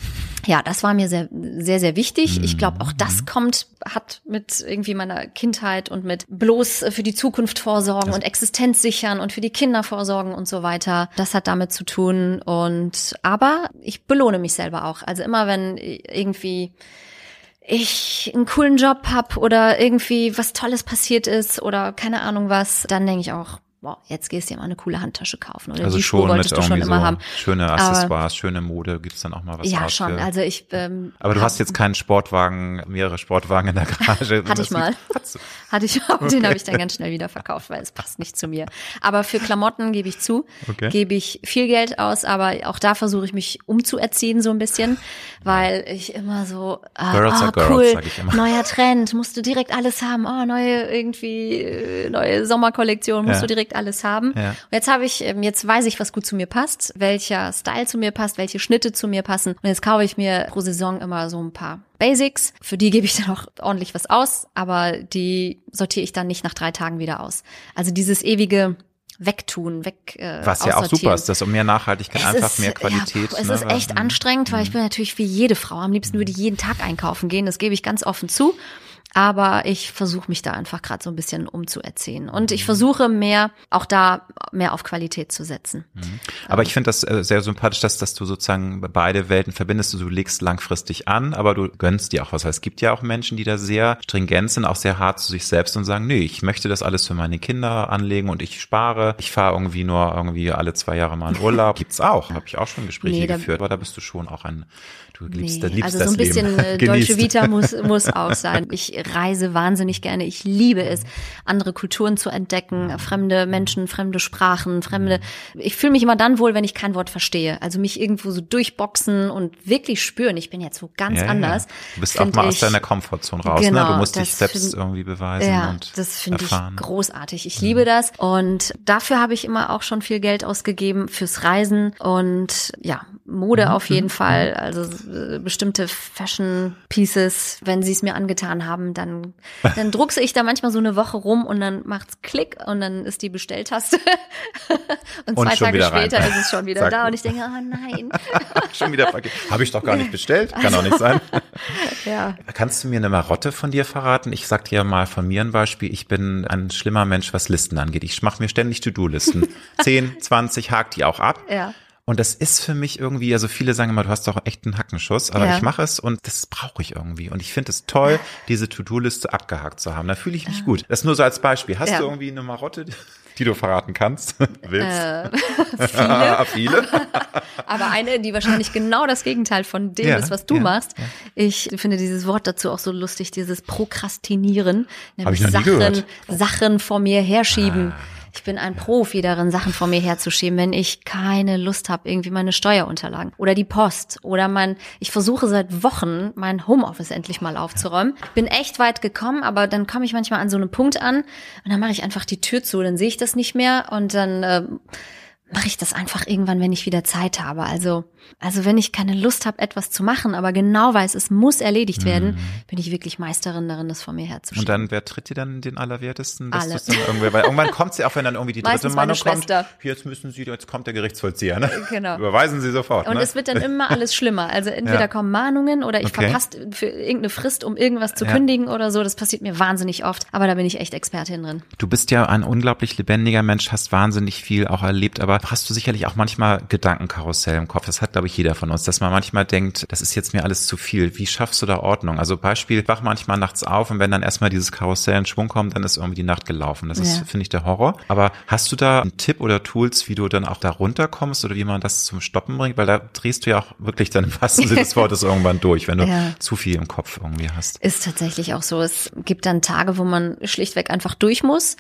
Ja, das war mir sehr, sehr, sehr wichtig. Ich glaube, auch Mhm. das kommt, hat mit irgendwie meiner Kindheit und mit bloß für die Zukunft vorsorgen und Existenz sichern und für die Kinder vorsorgen und so weiter. Das hat damit zu tun. Und aber ich belohne mich selber auch. Also immer wenn irgendwie ich einen coolen Job hab oder irgendwie was Tolles passiert ist oder keine Ahnung was, dann denke ich auch, boah, jetzt gehst du dir mal eine coole Handtasche kaufen oder Also die Schuhe schon mit wolltest du schon immer so haben. schöne Accessoires, schöne Mode, gibt's dann auch mal was Ja, schon. Also ich. Ähm, aber du hast jetzt keinen Sportwagen, mehrere Sportwagen in der (laughs) Garage. Hatte ich mal. Hatte ich auch, den habe ich dann ganz schnell wieder verkauft, weil es passt nicht zu mir. Aber für Klamotten gebe ich zu, Okay. gebe ich viel Geld aus, aber auch da versuche ich mich umzuerziehen so ein bisschen, weil ich immer so, ah, Girls are girls, cool, sag ich immer. neuer Trend, musst du direkt alles haben, oh, neue irgendwie, äh, neue Sommerkollektion, musst Ja. du direkt alles haben. Ja. Und jetzt habe ich, ähm, jetzt weiß ich, was gut zu mir passt, welcher Style zu mir passt, welche Schnitte zu mir passen. Und jetzt kaufe ich mir pro Saison immer so ein paar Basics. Für die gebe ich dann auch ordentlich was aus, aber die sortiere ich dann nicht nach drei Tagen wieder aus. Also dieses ewige Wegtun, weg. Äh, Was ja auch super ist, dass um mehr Nachhaltigkeit, Es einfach ist, mehr Qualität. Ja, es ne, ist echt anstrengend, weil ich bin natürlich wie jede Frau. Am liebsten würde ich jeden Tag einkaufen gehen. Das gebe ich ganz offen zu. Aber ich versuche mich da einfach gerade so ein bisschen umzuerziehen. Und ich versuche mehr, auch da mehr auf Qualität zu setzen. Mhm. Aber ich finde das äh, sehr sympathisch, dass, dass du sozusagen beide Welten verbindest. Du legst langfristig an, aber du gönnst dir auch was. Es gibt ja auch Menschen, die da sehr stringent sind, auch sehr hart zu sich selbst und sagen, nee, ich möchte das alles für meine Kinder anlegen und ich spare. Ich fahre irgendwie nur irgendwie alle zwei Jahre mal in Urlaub. (laughs) Gibt's auch. Habe ich auch schon Gespräche nee, geführt. Aber da bist du schon auch ein Du liebst, nee, liebst also so ein bisschen Leben. Äh, (laughs) deutsche Vita muss, muss auch sein. Ich reise wahnsinnig gerne. Ich liebe es, andere Kulturen zu entdecken, fremde Menschen, fremde Sprachen, fremde. Ich fühle mich immer dann wohl, wenn ich kein Wort verstehe. Also mich irgendwo so durchboxen und wirklich spüren. Ich bin jetzt so ganz ja, anders. Ja. Du bist auch mal aus deiner Komfortzone raus. Genau, ne? Du musst dich selbst find, irgendwie beweisen. Ja, und das finde ich großartig. Ich liebe das und dafür habe ich immer auch schon viel Geld ausgegeben fürs Reisen und ja, Mode mhm. auf jeden mhm. Fall. Also äh, bestimmte Fashion Pieces, wenn sie es mir angetan haben, dann, (laughs) dann druckse ich da manchmal so eine Woche rum und dann macht's Klick und dann ist die Bestelltaste. (laughs) und, und zwei Tage später rein. ist es schon wieder Sag da und ich denke, oh nein. (laughs) schon wieder Habe ich doch gar nicht bestellt. Kann auch nicht sein. ja. Kannst du mir eine Marotte von dir verraten? Ich sag dir mal von mir ein Beispiel. Ich bin ein schlimmer Mensch, was Listen angeht. Ich mache mir ständig To-Do-Listen. 10, 20, hak die auch ab. Ja. Und das ist für mich irgendwie, also viele sagen immer, du hast doch echt einen Hackenschuss, aber ja. ich mache es und das brauche ich irgendwie. Und ich finde es toll, diese To-Do-Liste abgehakt zu haben. Da fühle ich mich ja. gut. Das nur so als Beispiel. Hast ja. du irgendwie eine Marotte, (laughs) die du verraten kannst? (laughs) Willst? Äh, (laughs) viele. viele. aber eine, die wahrscheinlich genau das Gegenteil von dem ist, was du machst. Ich finde dieses Wort dazu auch so lustig, dieses Prokrastinieren. Nämlich Sachen, Sachen vor mir herschieben. Ah. Ich bin ein Profi darin, Sachen vor mir herzuschieben, wenn ich keine Lust habe, irgendwie meine Steuerunterlagen oder die Post oder mein, ich versuche seit Wochen mein Homeoffice endlich mal aufzuräumen. Bin echt weit gekommen, aber dann komme ich manchmal an so einem Punkt an und dann mache ich einfach die Tür zu, dann sehe ich das nicht mehr und dann äh, mache ich das einfach irgendwann, wenn ich wieder Zeit habe. Also also wenn ich keine Lust habe, etwas zu machen, aber genau weiß, es muss erledigt werden, mhm. bin ich wirklich Meisterin darin, das vor mir herzuschieben. Und dann, wer tritt dir dann den Allerwertesten? Alle. Dann irgendwie, weil irgendwann (laughs) kommt sie auch, wenn dann irgendwie die dritte Meinung kommt. Jetzt müssen Sie, jetzt kommt der Gerichtsvollzieher, ne? Genau. (laughs) Überweisen Sie sofort. Und ne? es wird dann immer alles schlimmer. Also (laughs) entweder ja. kommen Mahnungen oder ich okay. verpasse für irgendeine Frist, um irgendwas zu ja. kündigen oder so. Das passiert mir wahnsinnig oft. Aber da bin ich echt Expertin drin. Du bist ja ein unglaublich lebendiger Mensch, hast wahnsinnig viel auch erlebt, aber hast du sicherlich auch manchmal Gedankenkarussell im Kopf. Das hat, glaube ich, jeder von uns, dass man manchmal denkt, das ist jetzt mir alles zu viel. Wie schaffst du da Ordnung? Also Beispiel, wach manchmal nachts auf und wenn dann erstmal dieses Karussell in Schwung kommt, dann ist irgendwie die Nacht gelaufen. Das ist, ja. finde ich, der Horror. Aber hast du da einen Tipp oder Tools, wie du dann auch da runterkommst oder wie man das zum Stoppen bringt? Weil da drehst du ja auch wirklich dann im wahrsten Sinne des (laughs) Wortes irgendwann durch, wenn du ja. zu viel im Kopf irgendwie hast. Ist tatsächlich auch so. Es gibt dann Tage, wo man schlichtweg einfach durch muss.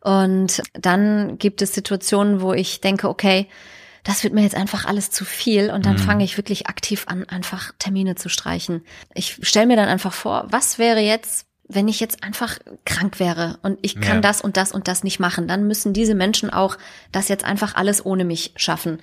Und dann gibt es Situationen, wo ich denke, okay, das wird mir jetzt einfach alles zu viel und dann mhm. fange ich wirklich aktiv an, einfach Termine zu streichen. Ich stelle mir dann einfach vor, was wäre jetzt, wenn ich jetzt einfach krank wäre und ich kann ja. das und das und das nicht machen, dann müssen diese Menschen auch das jetzt einfach alles ohne mich schaffen.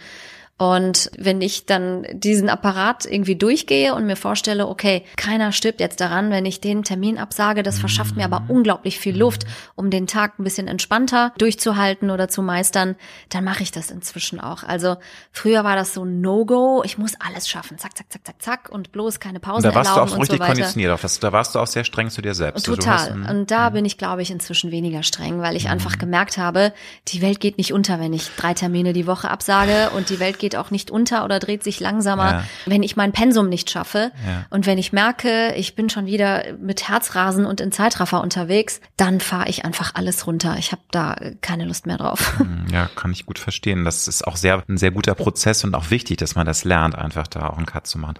Und wenn ich dann diesen Apparat irgendwie durchgehe und mir vorstelle, okay, keiner stirbt jetzt daran, wenn ich den Termin absage, das verschafft mir aber mhm. unglaublich viel Luft, um den Tag ein bisschen entspannter durchzuhalten oder zu meistern, dann mache ich das inzwischen auch. Also früher war das so No-Go, ich muss alles schaffen, zack, zack, zack, zack, zack und bloß keine Pause erlauben. Da warst du auch richtig so konditioniert auf das, da warst du auch sehr streng zu dir selbst. Also Total. Also und da bin ich, glaube ich, inzwischen weniger streng, weil ich einfach gemerkt habe, die Welt geht nicht unter, wenn ich drei Termine die Woche absage und die Welt geht auch nicht unter oder dreht sich langsamer, ja. wenn ich mein Pensum nicht schaffe. Ja. Und wenn ich merke, ich bin schon wieder mit Herzrasen und in Zeitraffer unterwegs, dann fahre ich einfach alles runter. Ich habe da keine Lust mehr drauf. Hm, ja, kann ich gut verstehen. Das ist auch sehr, ein sehr guter Prozess und auch wichtig, dass man das lernt, einfach da auch einen Cut zu machen.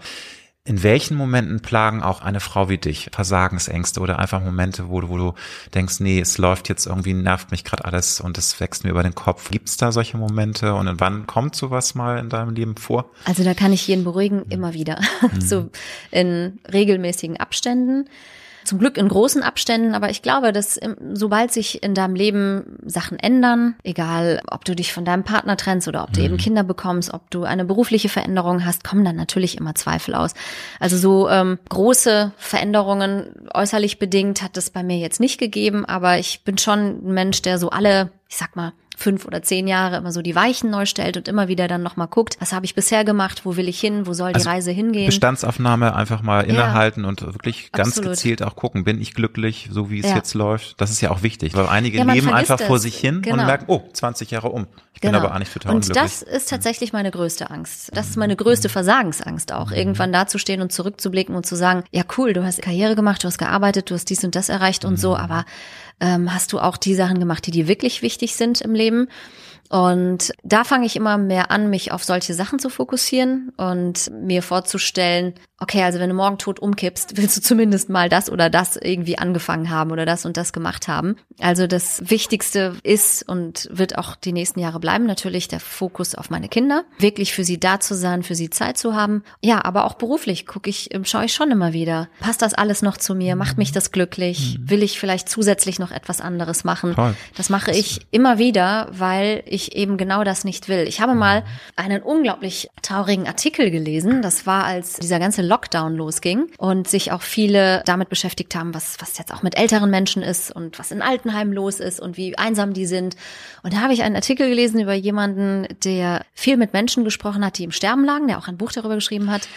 In welchen Momenten plagen auch eine Frau wie dich Versagensängste oder einfach Momente, wo du, wo du denkst, nee, es läuft jetzt irgendwie, nervt mich gerade alles und es wächst mir über den Kopf. Gibt es da solche Momente und wann kommt sowas mal in deinem Leben vor? Also da kann ich jeden beruhigen, immer wieder. (laughs) Mhm. so in regelmäßigen Abständen. Zum Glück in großen Abständen, aber ich glaube, dass sobald sich in deinem Leben Sachen ändern, egal ob du dich von deinem Partner trennst oder ob du mhm. eben Kinder bekommst, ob du eine berufliche Veränderung hast, kommen dann natürlich immer Zweifel aus. Also so ähm, große Veränderungen äußerlich bedingt hat es bei mir jetzt nicht gegeben, aber ich bin schon ein Mensch, der so alle ich sag mal, fünf oder zehn Jahre immer so die Weichen neu stellt und immer wieder dann nochmal guckt, was habe ich bisher gemacht, wo will ich hin, wo soll die Also Reise hingehen. Bestandsaufnahme einfach mal Ja. innehalten und wirklich ganz Absolut. gezielt auch gucken, bin ich glücklich, so wie es Ja. jetzt läuft. Das ist ja auch wichtig, weil einige Ja, leben einfach vor es. sich hin Genau. und merken, oh, 20 Jahre um. Ich bin aber eigentlich total und unglücklich. das ist tatsächlich meine größte Angst. Das ist meine größte Versagensangst auch. Irgendwann dazustehen und zurückzublicken und zu sagen, ja cool, du hast Karriere gemacht, du hast gearbeitet, du hast dies und das erreicht und so, aber ähm, hast du auch die Sachen gemacht, die dir wirklich wichtig sind im Leben? Und da fange ich immer mehr an, mich auf solche Sachen zu fokussieren und mir vorzustellen, okay, also wenn du morgen tot umkippst, (laughs) willst du zumindest mal das oder das irgendwie angefangen haben oder das und das gemacht haben. Also das Wichtigste ist und wird auch die nächsten Jahre bleiben, natürlich der Fokus auf meine Kinder, wirklich für sie da zu sein, für sie Zeit zu haben. Ja, aber auch beruflich gucke ich, schaue ich schon immer wieder. Passt das alles noch zu mir? Macht mich das glücklich? Will ich vielleicht zusätzlich noch etwas anderes machen? Toll. Das mache ich immer wieder, weil ich eben genau das nicht will. Ich habe mal einen unglaublich traurigen Artikel gelesen. Das war, als dieser ganze Lockdown losging und sich auch viele damit beschäftigt haben, was, was jetzt auch mit älteren Menschen ist und was in Altenheimen los ist und wie einsam die sind. Und da habe ich einen Artikel gelesen über jemanden, der viel mit Menschen gesprochen hat, die im Sterben lagen, der auch ein Buch darüber geschrieben hat.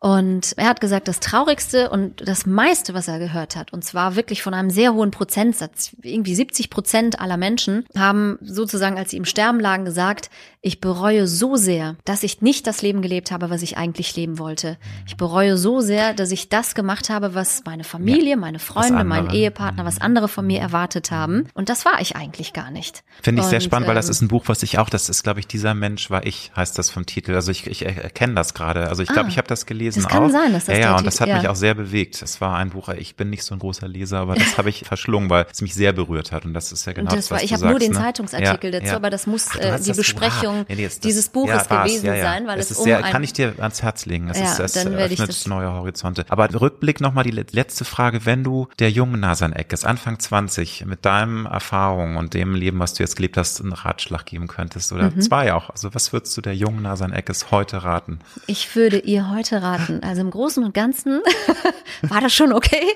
Und er hat gesagt, das Traurigste und das meiste, was er gehört hat, und zwar wirklich von einem sehr hohen Prozentsatz, irgendwie 70 Prozent aller Menschen haben sozusagen, als sie im Sterben lagen, gesagt, ich bereue so sehr, dass ich nicht das Leben gelebt habe, was ich eigentlich leben wollte. Ich bereue so sehr, dass ich das gemacht habe, was meine Familie, meine Freunde, mein. Ehepartner, was andere von mir erwartet haben. Und das war ich eigentlich gar nicht. Finde ich sehr Und, spannend, weil das ähm, ist ein Buch, was ich auch, das ist, glaube ich, dieser Mensch war ich, heißt das vom Titel. Also ich, ich erkenne das gerade. Also ich glaube, Ah, ich habe das gelesen das kann auch. sein, dass das ja, ja, und das hat mich ja. auch sehr bewegt. Es war ein Buch, ich bin nicht so ein großer Leser, aber das (laughs) habe ich verschlungen, weil es mich sehr berührt hat. Und das ist ja genau Und das was war, ich du habe nur den ne? Zeitungsartikel Ja, dazu, aber das muss Ach, äh, die das- Besprechung Ah, nee, das- dieses Buches gewesen sein, weil es es, ist um sehr, kann ich dir ans Herz legen. Es, ist, es ich öffnet das- neue Horizonte. Aber Rückblick nochmal die le- letzte Frage. Wenn du der jungen Nasan Eckes, Anfang 20, mit deinem Erfahrung und dem Leben, was du jetzt gelebt hast, einen Ratschlag geben könntest oder Mhm. zwei auch. Also was würdest du der jungen Nasan Eckes heute raten? Ich würde ihr heute raten. Also im Großen und Ganzen (laughs) war das schon okay,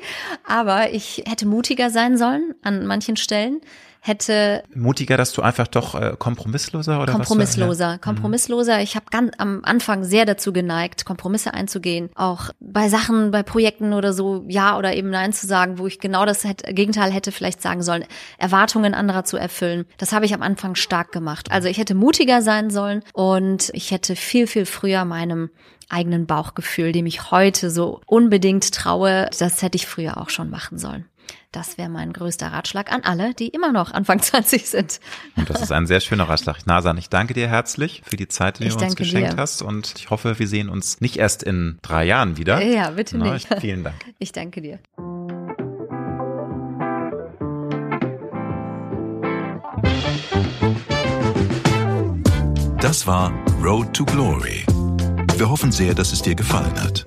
aber ich hätte mutiger sein sollen an manchen Stellen. Hätte Mutiger, dass du einfach doch äh, kompromissloser oder kompromissloser, was? Mhm. kompromissloser. Ich habe ganz am Anfang sehr dazu geneigt, Kompromisse einzugehen, auch bei Sachen, bei Projekten oder so, ja oder eben nein zu sagen, wo ich genau das hätte, Gegenteil hätte vielleicht sagen sollen, Erwartungen anderer zu erfüllen. Das habe ich am Anfang stark gemacht. Also ich hätte mutiger sein sollen und ich hätte viel viel früher meinem eigenen Bauchgefühl, dem ich heute so unbedingt traue, das hätte ich früher auch schon machen sollen. Das wäre mein größter Ratschlag an alle, die immer noch Anfang (laughs) 20 sind. Und das ist ein sehr schöner Ratschlag. Nasan, ich danke dir herzlich für die Zeit, die Ich du uns geschenkt dir. hast. Und ich hoffe, wir sehen uns nicht erst in drei Jahren wieder. Ja, bitte Na, nicht. ich- Vielen Dank. Ich danke dir. Das war Road to Glory. Wir hoffen sehr, dass es dir gefallen hat.